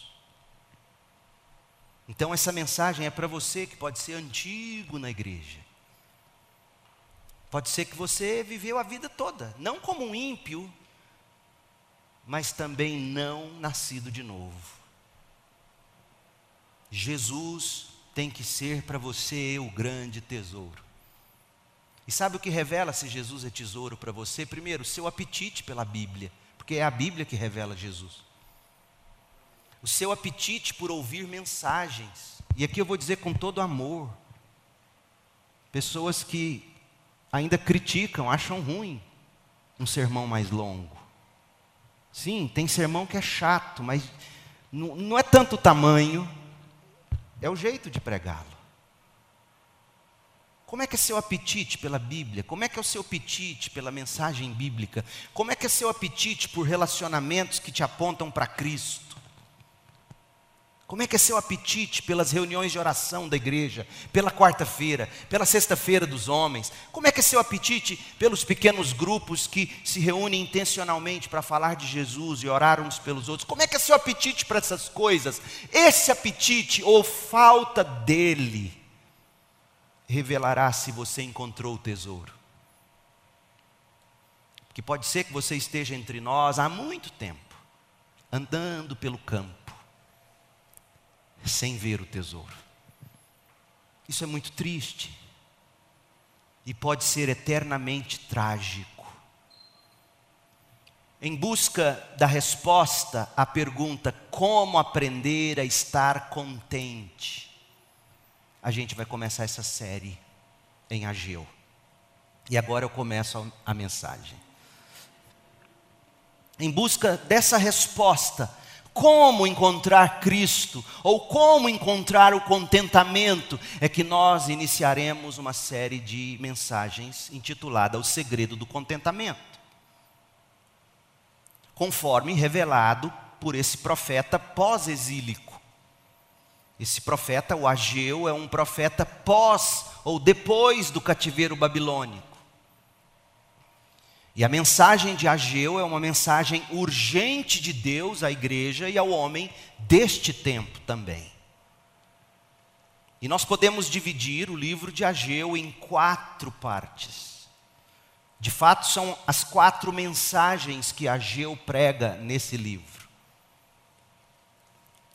Então, essa mensagem é para você que pode ser antigo na igreja. Pode ser que você viveu a vida toda, não como um ímpio, mas também não nascido de novo. Jesus tem que ser para você o grande tesouro. E sabe o que revela se Jesus é tesouro para você? Primeiro, seu apetite pela Bíblia, porque é a Bíblia que revela Jesus o seu apetite por ouvir mensagens. E aqui eu vou dizer com todo amor: pessoas que ainda criticam, acham ruim um sermão mais longo. Sim, tem sermão que é chato, mas não, não é tanto o tamanho, é o jeito de pregá-lo. Como é que é seu apetite pela Bíblia? Como é que é o seu apetite pela mensagem bíblica? Como é que é seu apetite por relacionamentos que te apontam para Cristo? Como é que é seu apetite pelas reuniões de oração da igreja, pela quarta-feira, pela sexta-feira dos homens? Como é que é seu apetite pelos pequenos grupos que se reúnem intencionalmente para falar de Jesus e orar uns pelos outros? Como é que é seu apetite para essas coisas? Esse apetite ou falta dele revelará se você encontrou o tesouro. Que pode ser que você esteja entre nós há muito tempo, andando pelo campo, sem ver o tesouro. Isso é muito triste e pode ser eternamente trágico. Em busca da resposta à pergunta como aprender a estar contente, a gente vai começar essa série em Ageu. E agora eu começo a, mensagem. Em busca dessa resposta, como encontrar Cristo, ou como encontrar o contentamento, é que nós iniciaremos uma série de mensagens intitulada O Segredo do Contentamento. Conforme revelado por esse profeta pós-exílico. Esse profeta, o Ageu, é um profeta pós ou depois do cativeiro babilônico. E a mensagem de Ageu é uma mensagem urgente de Deus à igreja e ao homem deste tempo também. E nós podemos dividir o livro de Ageu em quatro partes. De fato, são as quatro mensagens que Ageu prega nesse livro.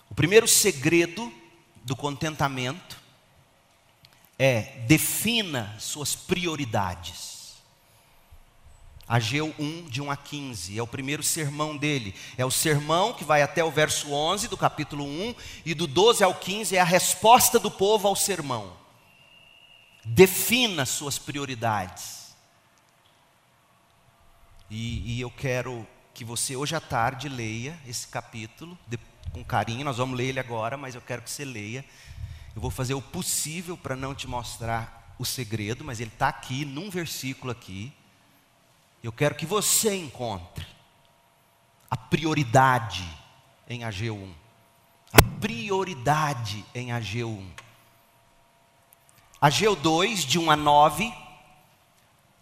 O primeiro segredo do contentamento é defina suas prioridades. Ageu 1, de 1 a 15, é o primeiro sermão dele. É o sermão que vai até o verso 11 do capítulo 1, e do 12 ao 15 é a resposta do povo ao sermão. Defina suas prioridades. E, e eu quero que você hoje à tarde leia esse capítulo, depois com carinho, nós vamos ler ele agora, mas eu quero que você leia. Eu vou fazer o possível para não te mostrar o segredo, mas ele está aqui, num versículo aqui. Eu quero que você encontre a prioridade em AG1. A prioridade em AG1. Ageu 2, de 1 a 9,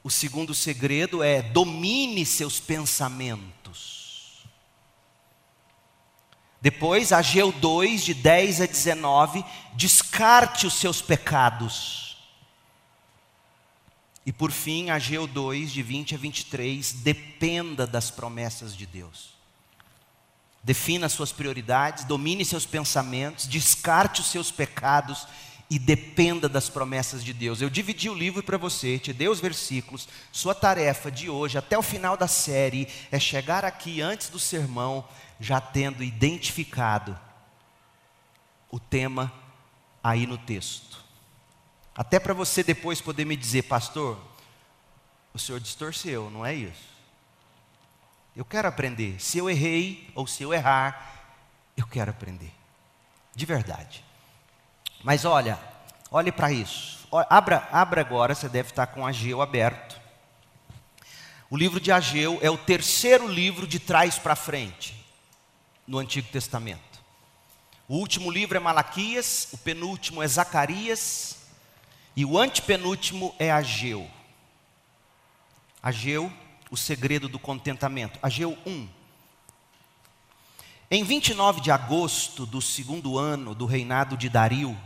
o segundo segredo é domine seus pensamentos. Depois, Ageu 2, de 10 a 19, descarte os seus pecados. E por fim, Ageu 2, de 20 a 23, dependa das promessas de Deus. Defina suas prioridades, domine seus pensamentos, descarte os seus pecados e dependa das promessas de Deus. Eu dividi o livro para você, te dei os versículos. Sua tarefa de hoje, até o final da série, é chegar aqui antes do sermão já tendo identificado o tema aí no texto. Até para você depois poder me dizer, pastor, o senhor distorceu, não é isso? Eu quero aprender. Se eu errei ou se eu errar, eu quero aprender. De verdade. Mas olha, olhe para isso. Abra, abra agora, você deve estar com Ageu aberto. O livro de Ageu é o terceiro livro de trás para frente no Antigo Testamento. O último livro é Malaquias, o penúltimo é Zacarias e o antepenúltimo é Ageu. Ageu, o segredo do contentamento. Ageu 1. Em 29 de agosto do segundo ano do reinado de Dario,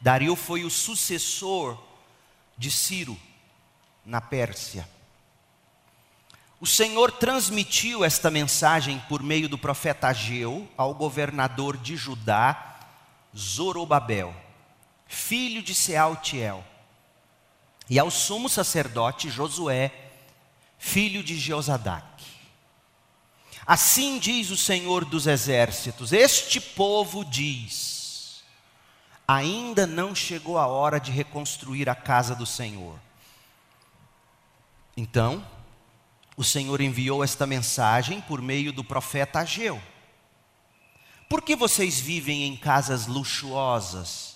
Dario foi o sucessor de Ciro na Pérsia. O Senhor transmitiu esta mensagem por meio do profeta Ageu ao governador de Judá, Zorobabel, filho de Sealtiel, e ao sumo sacerdote Josué, filho de Jeozadaque. Assim diz o Senhor dos exércitos: Este povo diz: Ainda não chegou a hora de reconstruir a casa do Senhor. Então, o Senhor enviou esta mensagem por meio do profeta Ageu. Por que vocês vivem em casas luxuosas?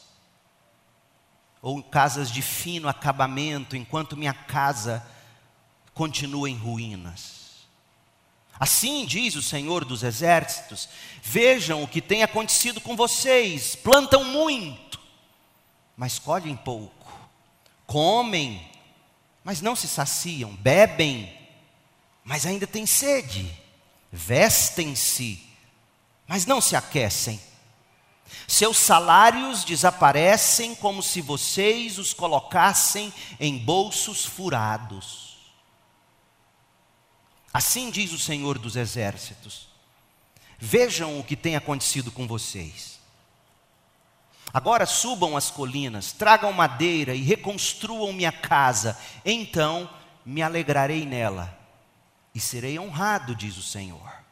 Ou casas de fino acabamento, enquanto minha casa continua em ruínas. Assim diz o Senhor dos Exércitos: vejam o que tem acontecido com vocês, plantam muito, mas colhem pouco, comem, mas não se saciam, bebem, mas ainda têm sede, vestem-se, mas não se aquecem. Seus salários desaparecem como se vocês os colocassem em bolsos furados. Assim diz o Senhor dos Exércitos. Vejam o que tem acontecido com vocês. Agora subam as colinas, tragam madeira e reconstruam minha casa, então me alegrarei nela e serei honrado, diz o Senhor.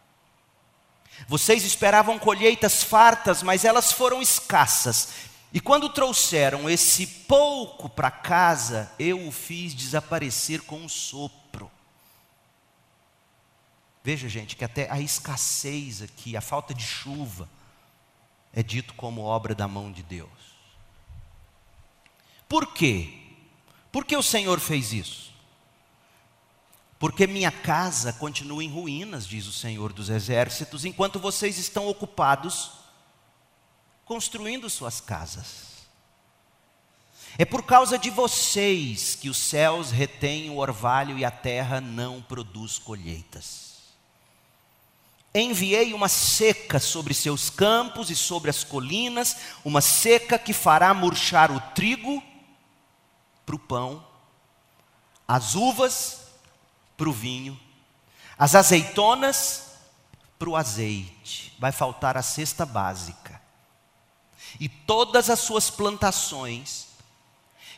Vocês esperavam colheitas fartas, mas elas foram escassas. E quando trouxeram esse pouco para casa, eu o fiz desaparecer com um sopro. Veja, gente, que até a escassez aqui, a falta de chuva, é dito como obra da mão de Deus. Por quê? Por que o Senhor fez isso? Porque minha casa continua em ruínas, diz o Senhor dos Exércitos, enquanto vocês estão ocupados construindo suas casas. É por causa de vocês que os céus retêm o orvalho e a terra não produz colheitas. Enviei uma seca sobre seus campos e sobre as colinas, uma seca que fará murchar o trigo para o pão, as uvas para o vinho, as azeitonas para o azeite. Vai faltar a cesta básica. E todas as suas plantações,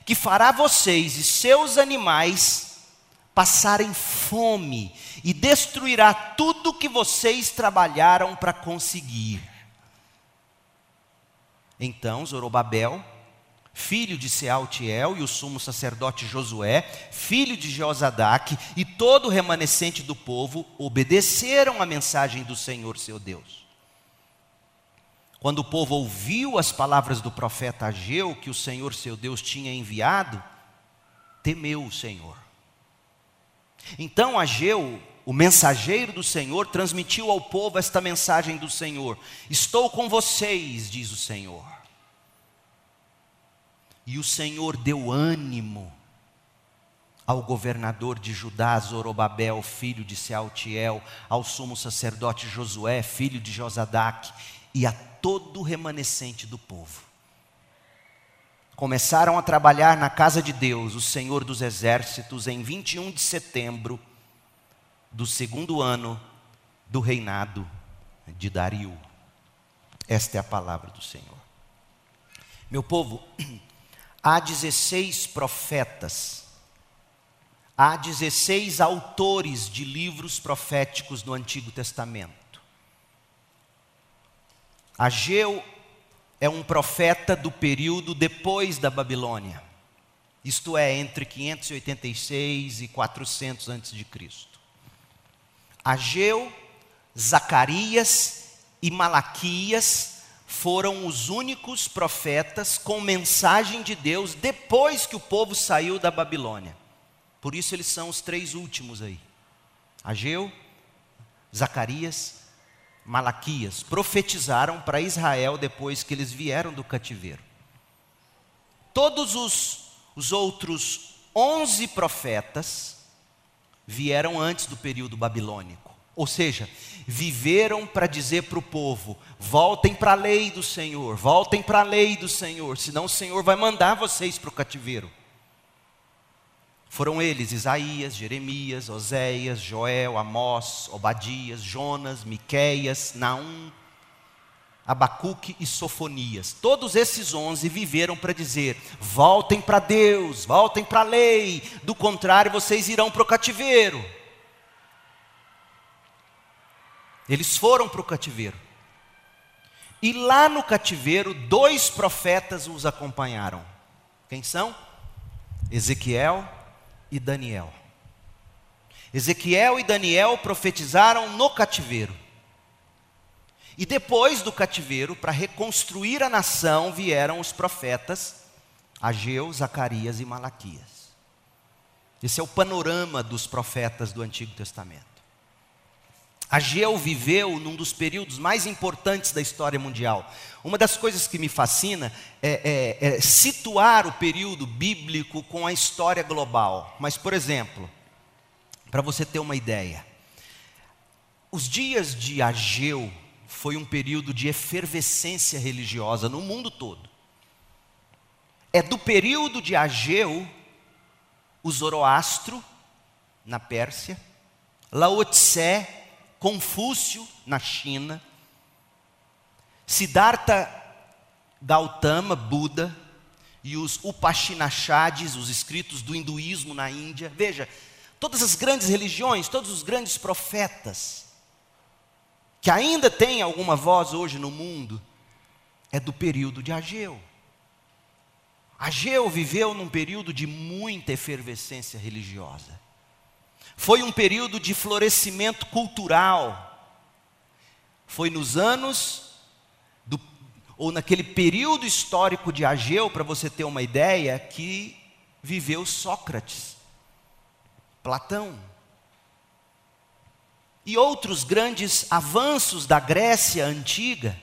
que fará vocês e seus animais passarem fome e destruirá tudo que vocês trabalharam para conseguir. Então Zorobabel, filho de Sealtiel, e o sumo sacerdote Josué, filho de Jeozadaque, e todo o remanescente do povo obedeceram à mensagem do Senhor seu Deus. Quando o povo ouviu as palavras do profeta Ageu, que o Senhor seu Deus tinha enviado, temeu o Senhor então Ageu, o mensageiro do Senhor, transmitiu ao povo esta mensagem do Senhor: Estou com vocês, diz o Senhor. E o Senhor deu ânimo ao governador de Judá, Zorobabel, filho de Sealtiel, ao sumo sacerdote Josué, filho de Josadaque, e a todo o remanescente do povo começaram a trabalhar na casa de Deus, o Senhor dos Exércitos, em 21 de setembro do segundo ano do reinado de Dario. Esta é a palavra do Senhor. Meu povo, há 16 profetas, há 16 autores de livros proféticos no Antigo Testamento. Ageu é um profeta do período depois da Babilônia. Isto é, entre 586 e 400 antes de Cristo. Ageu, Zacarias e Malaquias foram os únicos profetas com mensagem de Deus depois que o povo saiu da Babilônia. Por isso eles são os três últimos aí. Ageu, Zacarias Malaquias, profetizaram para Israel depois que eles vieram do cativeiro. Todos os, os outros onze profetas vieram antes do período babilônico. Ou seja, viveram para dizer para o povo: voltem para a lei do Senhor, voltem para a lei do Senhor, senão o Senhor vai mandar vocês para o cativeiro. Foram eles Isaías, Jeremias, Oséias, Joel, Amós, Obadias, Jonas, Miqueias, Naum, Abacuque e Sofonias. Todos esses onze viveram para dizer: voltem para Deus, voltem para a lei, do contrário vocês irão para o cativeiro. Eles foram para o cativeiro. E lá no cativeiro, dois profetas os acompanharam. Quem são? Ezequiel e Daniel. Ezequiel e Daniel profetizaram no cativeiro. E depois do cativeiro, para reconstruir a nação, vieram os profetas Ageu, Zacarias e Malaquias. Esse é o panorama dos profetas do Antigo Testamento. Ageu viveu num dos períodos mais importantes da história mundial. Uma das coisas que me fascina é, é, é, situar o período bíblico com a história global. Mas, por exemplo, para você ter uma ideia, os dias de Ageu foi um período de efervescência religiosa no mundo todo. É do período de Ageu, o Zoroastro, na Pérsia, Lao Tse, Confúcio, na China, Siddhartha Gautama, Buda, e os Upashinashadis, os escritos do hinduísmo na Índia. Veja, todas as grandes religiões, todos os grandes profetas, que ainda têm alguma voz hoje no mundo, é do período de Ageu. Ageu viveu num período de muita efervescência religiosa. Foi um período de florescimento cultural. Foi nos anos do, ou naquele período histórico de Ageu, para você ter uma ideia, que viveu Sócrates, Platão. E outros grandes avanços da Grécia antiga,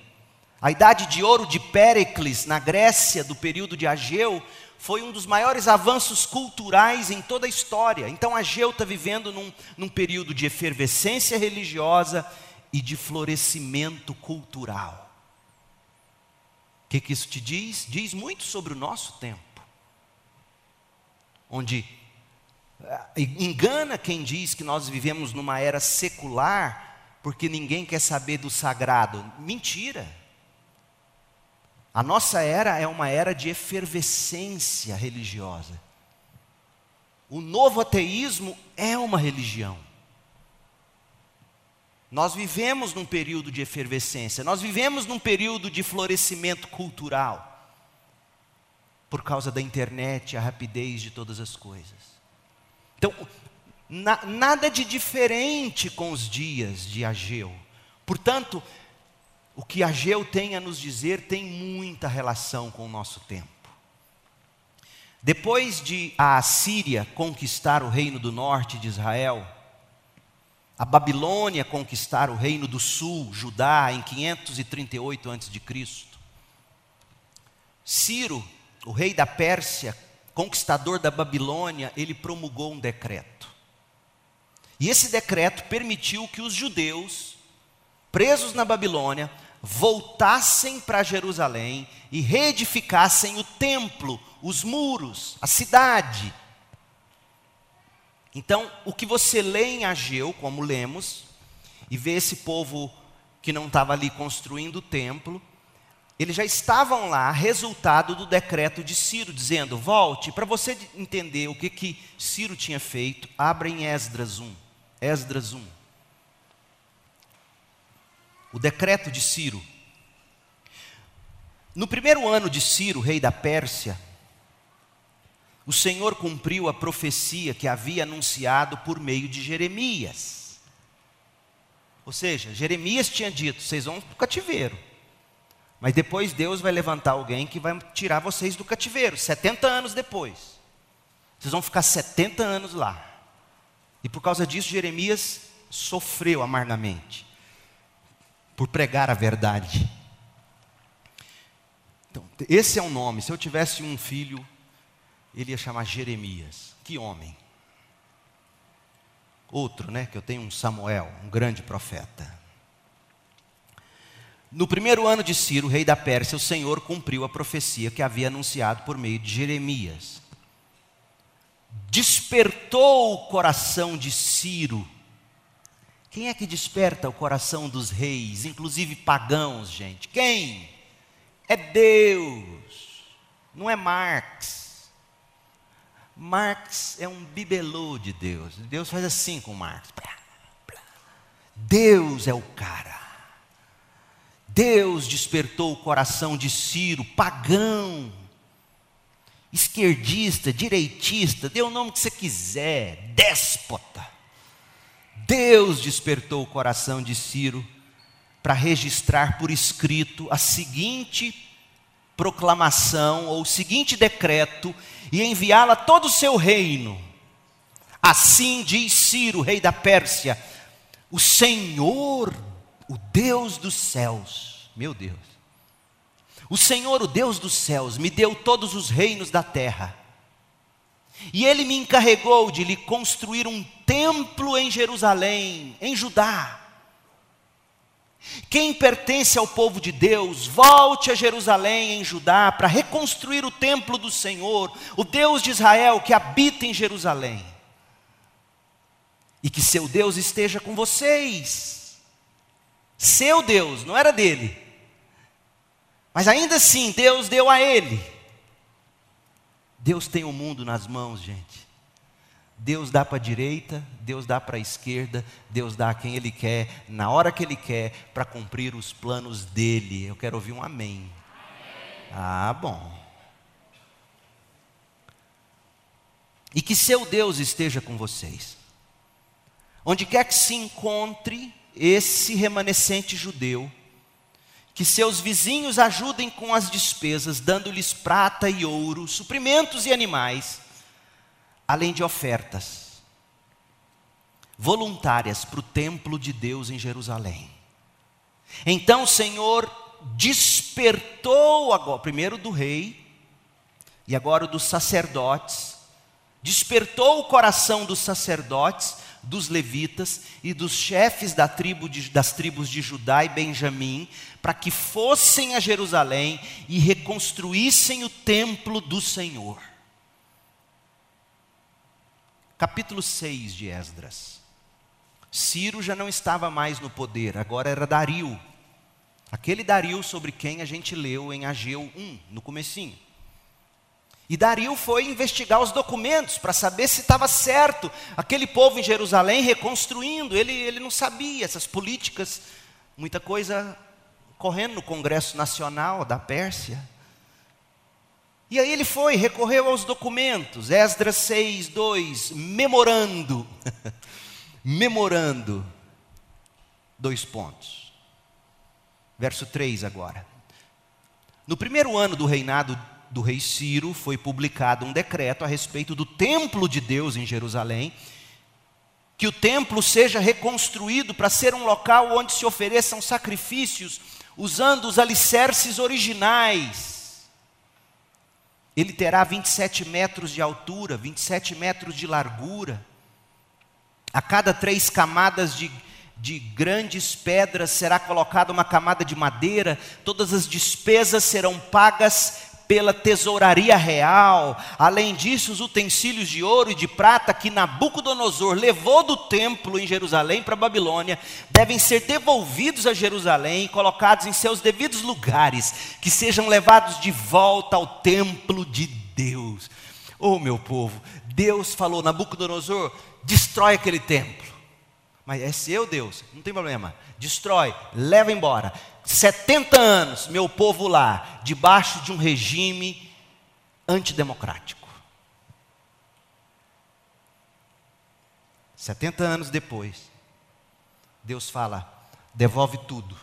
a idade de ouro de Péricles na Grécia do período de Ageu foi um dos maiores avanços culturais em toda a história. Então Ageu está vivendo num, num período de efervescência religiosa e de florescimento cultural. O que, que isso te diz? Diz muito sobre o nosso tempo, onde eh, engana quem diz que nós vivemos numa era secular porque ninguém quer saber do sagrado. Mentira. A nossa era é uma era de efervescência religiosa. O novo ateísmo é uma religião. Nós vivemos num período de efervescência, nós vivemos num período de florescimento cultural, por causa da internet, a rapidez de todas as coisas. Então, na, nada de diferente com os dias de Ageu. Portanto, o que Ageu tem a nos dizer tem muita relação com o nosso tempo. Depois de a Assíria conquistar o reino do norte de Israel, a Babilônia conquistar o reino do sul, Judá, em 538 a.C., Ciro, o rei da Pérsia, conquistador da Babilônia, ele promulgou um decreto. E esse decreto permitiu que os judeus presos na Babilônia, voltassem para Jerusalém e reedificassem o templo, os muros, a cidade. Então, o que você lê em Ageu, como lemos, e vê esse povo que não estava ali construindo o templo, eles já estavam lá, resultado do decreto de Ciro, dizendo: volte, para você entender o que, que Ciro tinha feito, abra em Esdras 1. Esdras 1 o decreto de Ciro. No primeiro ano de Ciro, rei da Pérsia, o Senhor cumpriu a profecia que havia anunciado por meio de Jeremias. Ou seja, Jeremias tinha dito: vocês vão para o cativeiro. Mas depois Deus vai levantar alguém que vai tirar vocês do cativeiro, 70 anos depois. Vocês vão ficar 70 anos lá. E por causa disso, Jeremias sofreu amargamente por pregar a verdade. Então, esse é um nome. Se eu tivesse um filho, ele ia chamar Jeremias. Que homem. Outro, né? Que eu tenho um Samuel, um grande profeta. No primeiro ano de Ciro, rei da Pérsia, o Senhor cumpriu a profecia que havia anunciado por meio de Jeremias. Despertou o coração de Ciro quem é que desperta o coração dos reis, inclusive pagãos, gente? Quem? É Deus, não é Marx. Marx é um bibelô de Deus. Deus faz assim com Marx. Deus é o cara. Deus despertou o coração de Ciro, pagão, esquerdista, direitista, dê o nome que você quiser, déspota. Deus despertou o coração de Ciro para registrar por escrito a seguinte proclamação ou o seguinte decreto e enviá-la a todo o seu reino. Assim diz Ciro, rei da Pérsia: o Senhor, o Deus dos céus, meu Deus, o Senhor, o Deus dos céus, me deu todos os reinos da terra. E ele me encarregou de lhe construir um templo em Jerusalém, em Judá. Quem pertence ao povo de Deus, volte a Jerusalém, em Judá, para reconstruir o templo do Senhor, o Deus de Israel que habita em Jerusalém e que seu Deus esteja com vocês. Seu Deus, não era dele. Mas ainda assim, Deus deu a ele. Deus tem o mundo nas mãos, gente. Deus dá para a direita, Deus dá para a esquerda, Deus dá a quem Ele quer, na hora que Ele quer, para cumprir os planos dele. Eu quero ouvir um amém. Ah, bom. E que seu Deus esteja com vocês. Onde quer que se encontre esse remanescente judeu, que seus vizinhos ajudem com as despesas, dando-lhes prata e ouro, suprimentos e animais, além de ofertas voluntárias para o templo de Deus em Jerusalém. Então o Senhor despertou agora, primeiro do rei e agora dos sacerdotes, despertou o coração dos sacerdotes dos levitas e dos chefes da tribo de, das tribos de Judá e Benjamim, para que fossem a Jerusalém e reconstruíssem o templo do Senhor. Capítulo 6 de Esdras. Ciro já não estava mais no poder, agora era Dario. Aquele Dario sobre quem a gente leu em Ageu 1, no comecinho. E Dario foi investigar os documentos para saber se estava certo aquele povo em Jerusalém reconstruindo. Ele, ele não sabia essas políticas, muita coisa correndo no Congresso Nacional da Pérsia. E aí ele foi, recorreu aos documentos, Esdras 6, 2, memorando, memorando, dois pontos. Verso 3 agora. No primeiro ano do reinado do rei Ciro foi publicado um decreto a respeito do templo de Deus em Jerusalém, que o templo seja reconstruído para ser um local onde se ofereçam sacrifícios usando os alicerces originais. Ele terá 27 metros de altura, 27 metros de largura. A cada três camadas de, de grandes pedras será colocada uma camada de madeira, todas as despesas serão pagas pela tesouraria real. Além disso, os utensílios de ouro e de prata que Nabucodonosor levou do templo em Jerusalém para Babilônia devem ser devolvidos a Jerusalém e colocados em seus devidos lugares, que sejam levados de volta ao templo de Deus. Oh, meu povo, Deus falou: Nabucodonosor, destrói aquele templo. Mas é seu Deus, não tem problema. Destrói, leva embora. 70 anos, meu povo lá, debaixo de um regime antidemocrático. 70 anos depois, Deus fala: devolve tudo.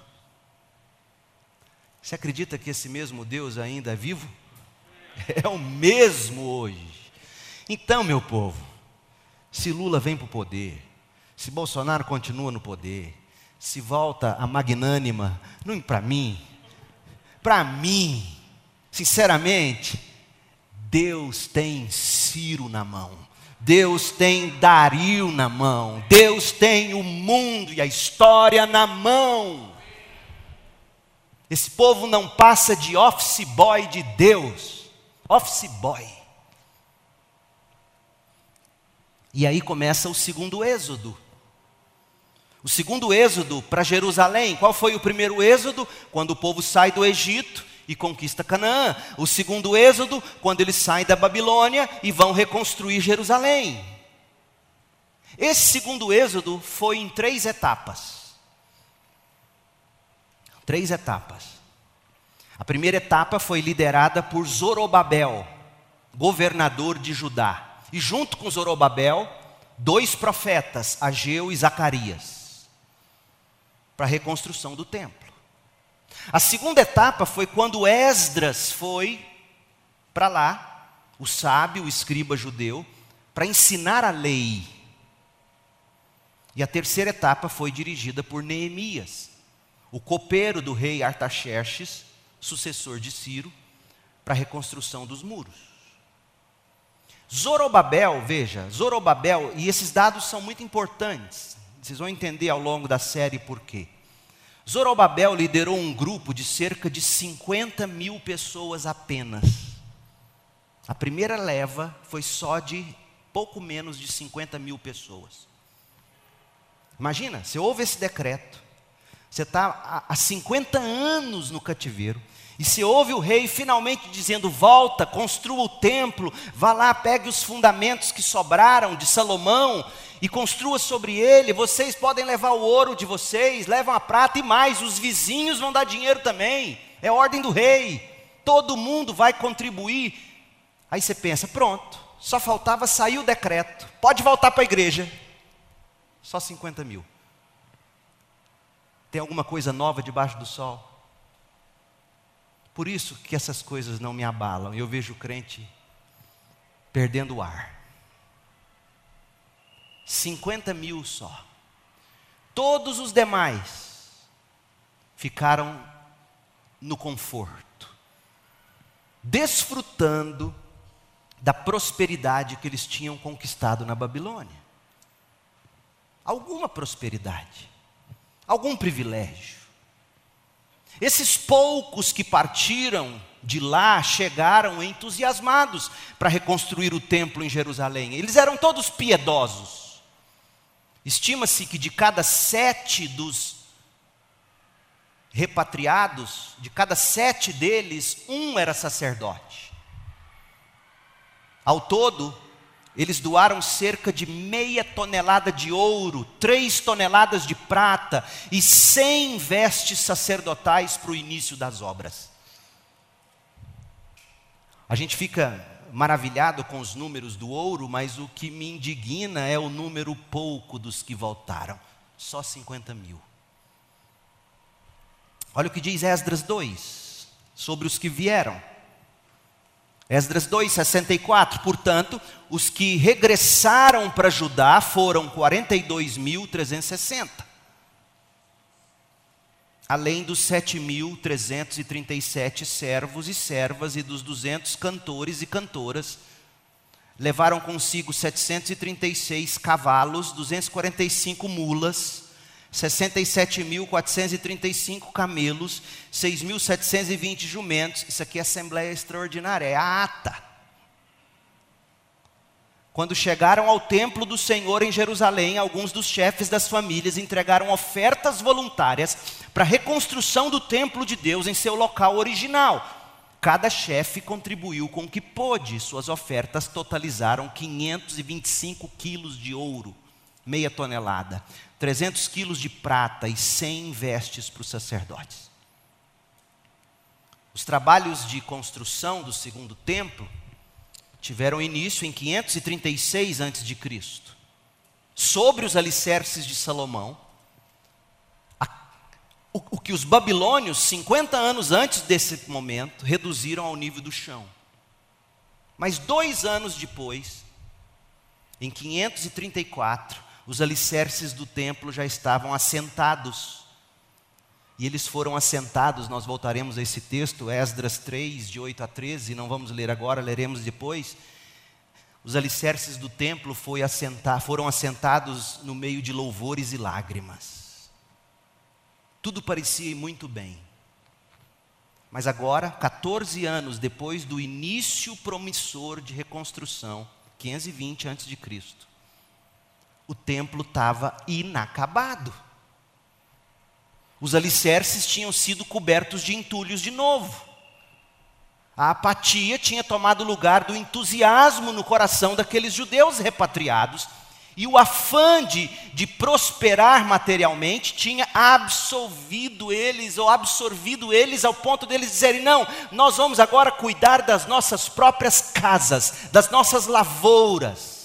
Você acredita que esse mesmo Deus ainda é vivo? É o mesmo hoje. Então, meu povo, se Lula vem para o poder, se Bolsonaro continua no poder, se volta a magnânima, não para mim, para mim, sinceramente, Deus tem Ciro na mão. Deus tem Dario na mão, Deus tem o mundo e a história na mão. Esse povo não passa de office boy de Deus, office boy. E aí começa o segundo êxodo. O segundo êxodo para Jerusalém, qual foi o primeiro êxodo? Quando o povo sai do Egito e conquista Canaã. O segundo êxodo, quando eles saem da Babilônia e vão reconstruir Jerusalém. Esse segundo êxodo foi em três etapas. Três etapas. A primeira etapa foi liderada por Zorobabel, governador de Judá. E junto com Zorobabel, dois profetas, Ageu e Zacarias para a reconstrução do templo. A segunda etapa foi quando Esdras foi para lá, o sábio, o escriba judeu, para ensinar a lei. E a terceira etapa foi dirigida por Neemias, o copeiro do rei Artaxerxes, sucessor de Ciro, para a reconstrução dos muros. Zorobabel, veja, Zorobabel, e esses dados são muito importantes, vocês vão entender ao longo da série por quê. Zorobabel liderou um grupo de cerca de 50 mil pessoas apenas. A primeira leva foi só de pouco menos de 50 mil pessoas. Imagina, você ouve esse decreto, você está há 50 anos no cativeiro, e se ouve o rei finalmente dizendo: Volta, construa o templo, vá lá, pegue os fundamentos que sobraram de Salomão e construa sobre ele. Vocês podem levar o ouro de vocês, levam a prata e mais, os vizinhos vão dar dinheiro também. É ordem do rei, todo mundo vai contribuir. Aí você pensa: Pronto, só faltava sair o decreto, pode voltar para a igreja. Só 50 mil. Tem alguma coisa nova debaixo do sol? Por isso que essas coisas não me abalam. Eu vejo o crente perdendo o ar. 50 mil só. Todos os demais ficaram no conforto, desfrutando da prosperidade que eles tinham conquistado na Babilônia. Alguma prosperidade, algum privilégio. Esses poucos que partiram de lá chegaram entusiasmados para reconstruir o templo em Jerusalém. Eles eram todos piedosos. Estima-se que de cada sete dos repatriados, de cada sete deles, um era sacerdote. Ao todo, eles doaram cerca de meia tonelada de ouro, três toneladas de prata e cem vestes sacerdotais para o início das obras. A gente fica maravilhado com os números do ouro, mas o que me indigna é o número pouco dos que voltaram só 50 mil. Olha o que diz Esdras 2 sobre os que vieram. Esdras 2:64. Portanto, os que regressaram para Judá foram 42.360. Além dos 7.337 servos e servas e dos 200 cantores e cantoras, levaram consigo 736 cavalos, 245 mulas, 67.435 camelos, 6.720 jumentos. Isso aqui é Assembleia Extraordinária, é a ata. Quando chegaram ao templo do Senhor em Jerusalém, alguns dos chefes das famílias entregaram ofertas voluntárias para a reconstrução do templo de Deus em seu local original. Cada chefe contribuiu com o que pôde, suas ofertas totalizaram 525 quilos de ouro, meia tonelada, 300 quilos de prata e 100 vestes para os sacerdotes. Os trabalhos de construção do segundo templo tiveram início em 536 a.C. Sobre os alicerces de Salomão, o, o que os babilônios, 50 anos antes desse momento, reduziram ao nível do chão. Mas dois anos depois, em 534, os alicerces do templo já estavam assentados. E eles foram assentados, nós voltaremos a esse texto, Esdras 3, de 8 a 13, não vamos ler agora, leremos depois. Os alicerces do templo assentar, foram assentados no meio de louvores e lágrimas. Tudo parecia muito bem. Mas agora, 14 anos depois do início promissor de reconstrução, 520 a.C., o templo estava inacabado. Os alicerces tinham sido cobertos de entulhos de novo. A apatia tinha tomado lugar do entusiasmo no coração daqueles judeus repatriados, e o afã de, de prosperar materialmente tinha absolvido eles, ou absorvido eles, ao ponto deles dizerem: não, nós vamos agora cuidar das nossas próprias casas, das nossas lavouras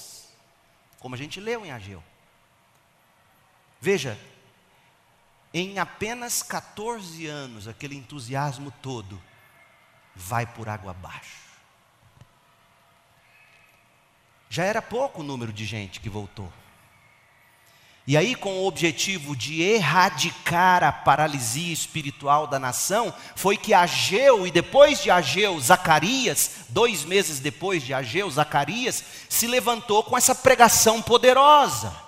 como a gente leu em Ageu. Veja, em apenas 14 anos, aquele entusiasmo todo vai por água abaixo. Já era pouco o número de gente que voltou. E aí, com o objetivo de erradicar a paralisia espiritual da nação, foi que Ageu, e depois de Ageu, Zacarias, dois meses depois de Ageu, Zacarias, se levantou com essa pregação poderosa.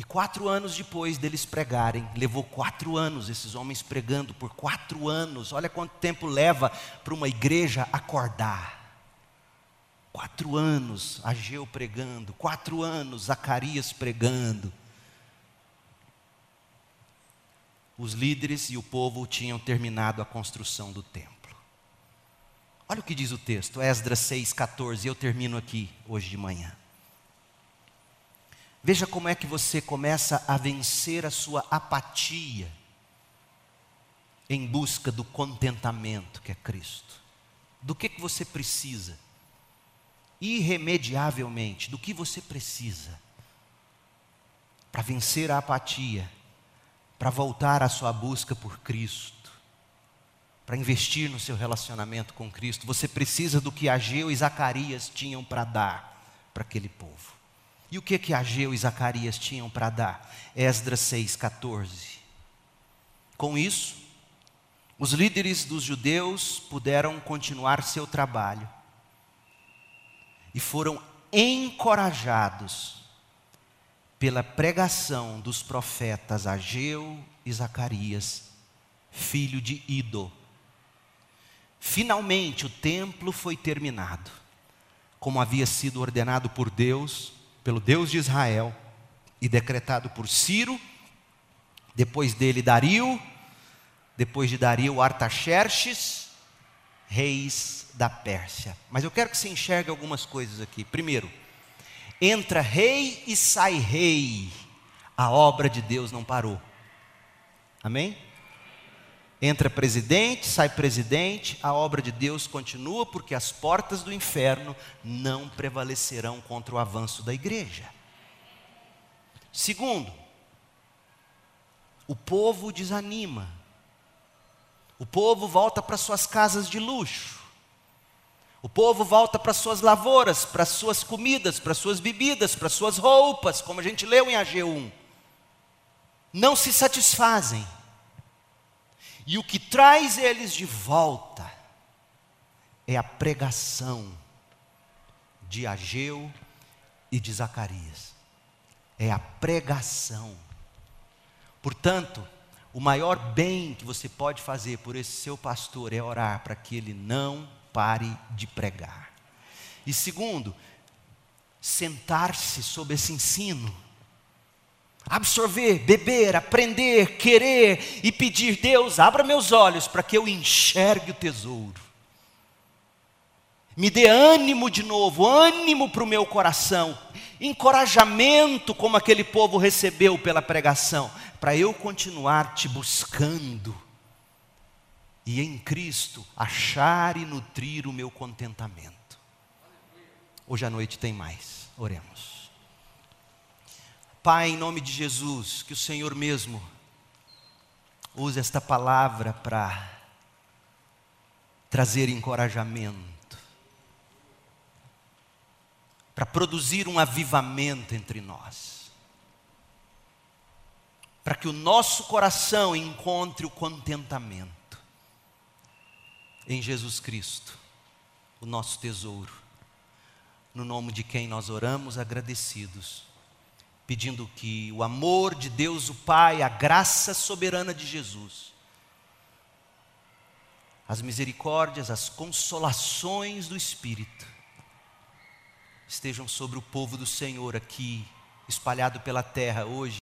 E quatro anos depois deles pregarem, levou quatro anos esses homens pregando por quatro anos. Olha quanto tempo leva para uma igreja acordar. Quatro anos Ageu pregando, quatro anos Zacarias pregando. Os líderes e o povo tinham terminado a construção do templo. Olha o que diz o texto, Esdras 6,14, eu termino aqui hoje de manhã. Veja como é que você começa a vencer a sua apatia em busca do contentamento que é Cristo. Do que, que você precisa? irremediavelmente do que você precisa para vencer a apatia, para voltar à sua busca por Cristo, para investir no seu relacionamento com Cristo. Você precisa do que Ageu e Zacarias tinham para dar para aquele povo. E o que que Ageu e Zacarias tinham para dar? Esdras 6:14. Com isso, os líderes dos judeus puderam continuar seu trabalho e foram encorajados pela pregação dos profetas Ageu e Zacarias, filho de Ido. Finalmente o templo foi terminado, como havia sido ordenado por Deus, pelo Deus de Israel, e decretado por Ciro, depois dele Dario, depois de Dario Artaxerxes, reis da Pérsia. Mas eu quero que você enxergue algumas coisas aqui. Primeiro, entra rei e sai rei. A obra de Deus não parou. Amém? Entra presidente, sai presidente, a obra de Deus continua, porque as portas do inferno não prevalecerão contra o avanço da igreja. Segundo, o povo desanima, o povo volta para suas casas de luxo. O povo volta para suas lavouras, para suas comidas, para suas bebidas, para suas roupas, como a gente leu em AG1. Não se satisfazem. E o que traz eles de volta é a pregação de Ageu e de Zacarias. É a pregação. Portanto, o maior bem que você pode fazer por esse seu pastor é orar para que ele não pare de pregar. E segundo, sentar-se sob esse ensino. Absorver, beber, aprender, querer e pedir, Deus, abra meus olhos para que eu enxergue o tesouro. Me dê ânimo de novo, ânimo para o meu coração, encorajamento como aquele povo recebeu pela pregação para eu continuar te buscando e em Cristo achar e nutrir o meu contentamento. Hoje à noite tem mais, oremos. Pai, em nome de Jesus, que o Senhor mesmo use esta palavra para trazer encorajamento, para produzir um avivamento entre nós para que o nosso coração encontre o contentamento em Jesus Cristo, o nosso tesouro, no nome de quem nós oramos agradecidos, pedindo que o amor de Deus o Pai, a graça soberana de Jesus, as misericórdias, as consolações do Espírito estejam sobre o povo do Senhor aqui, espalhado pela terra hoje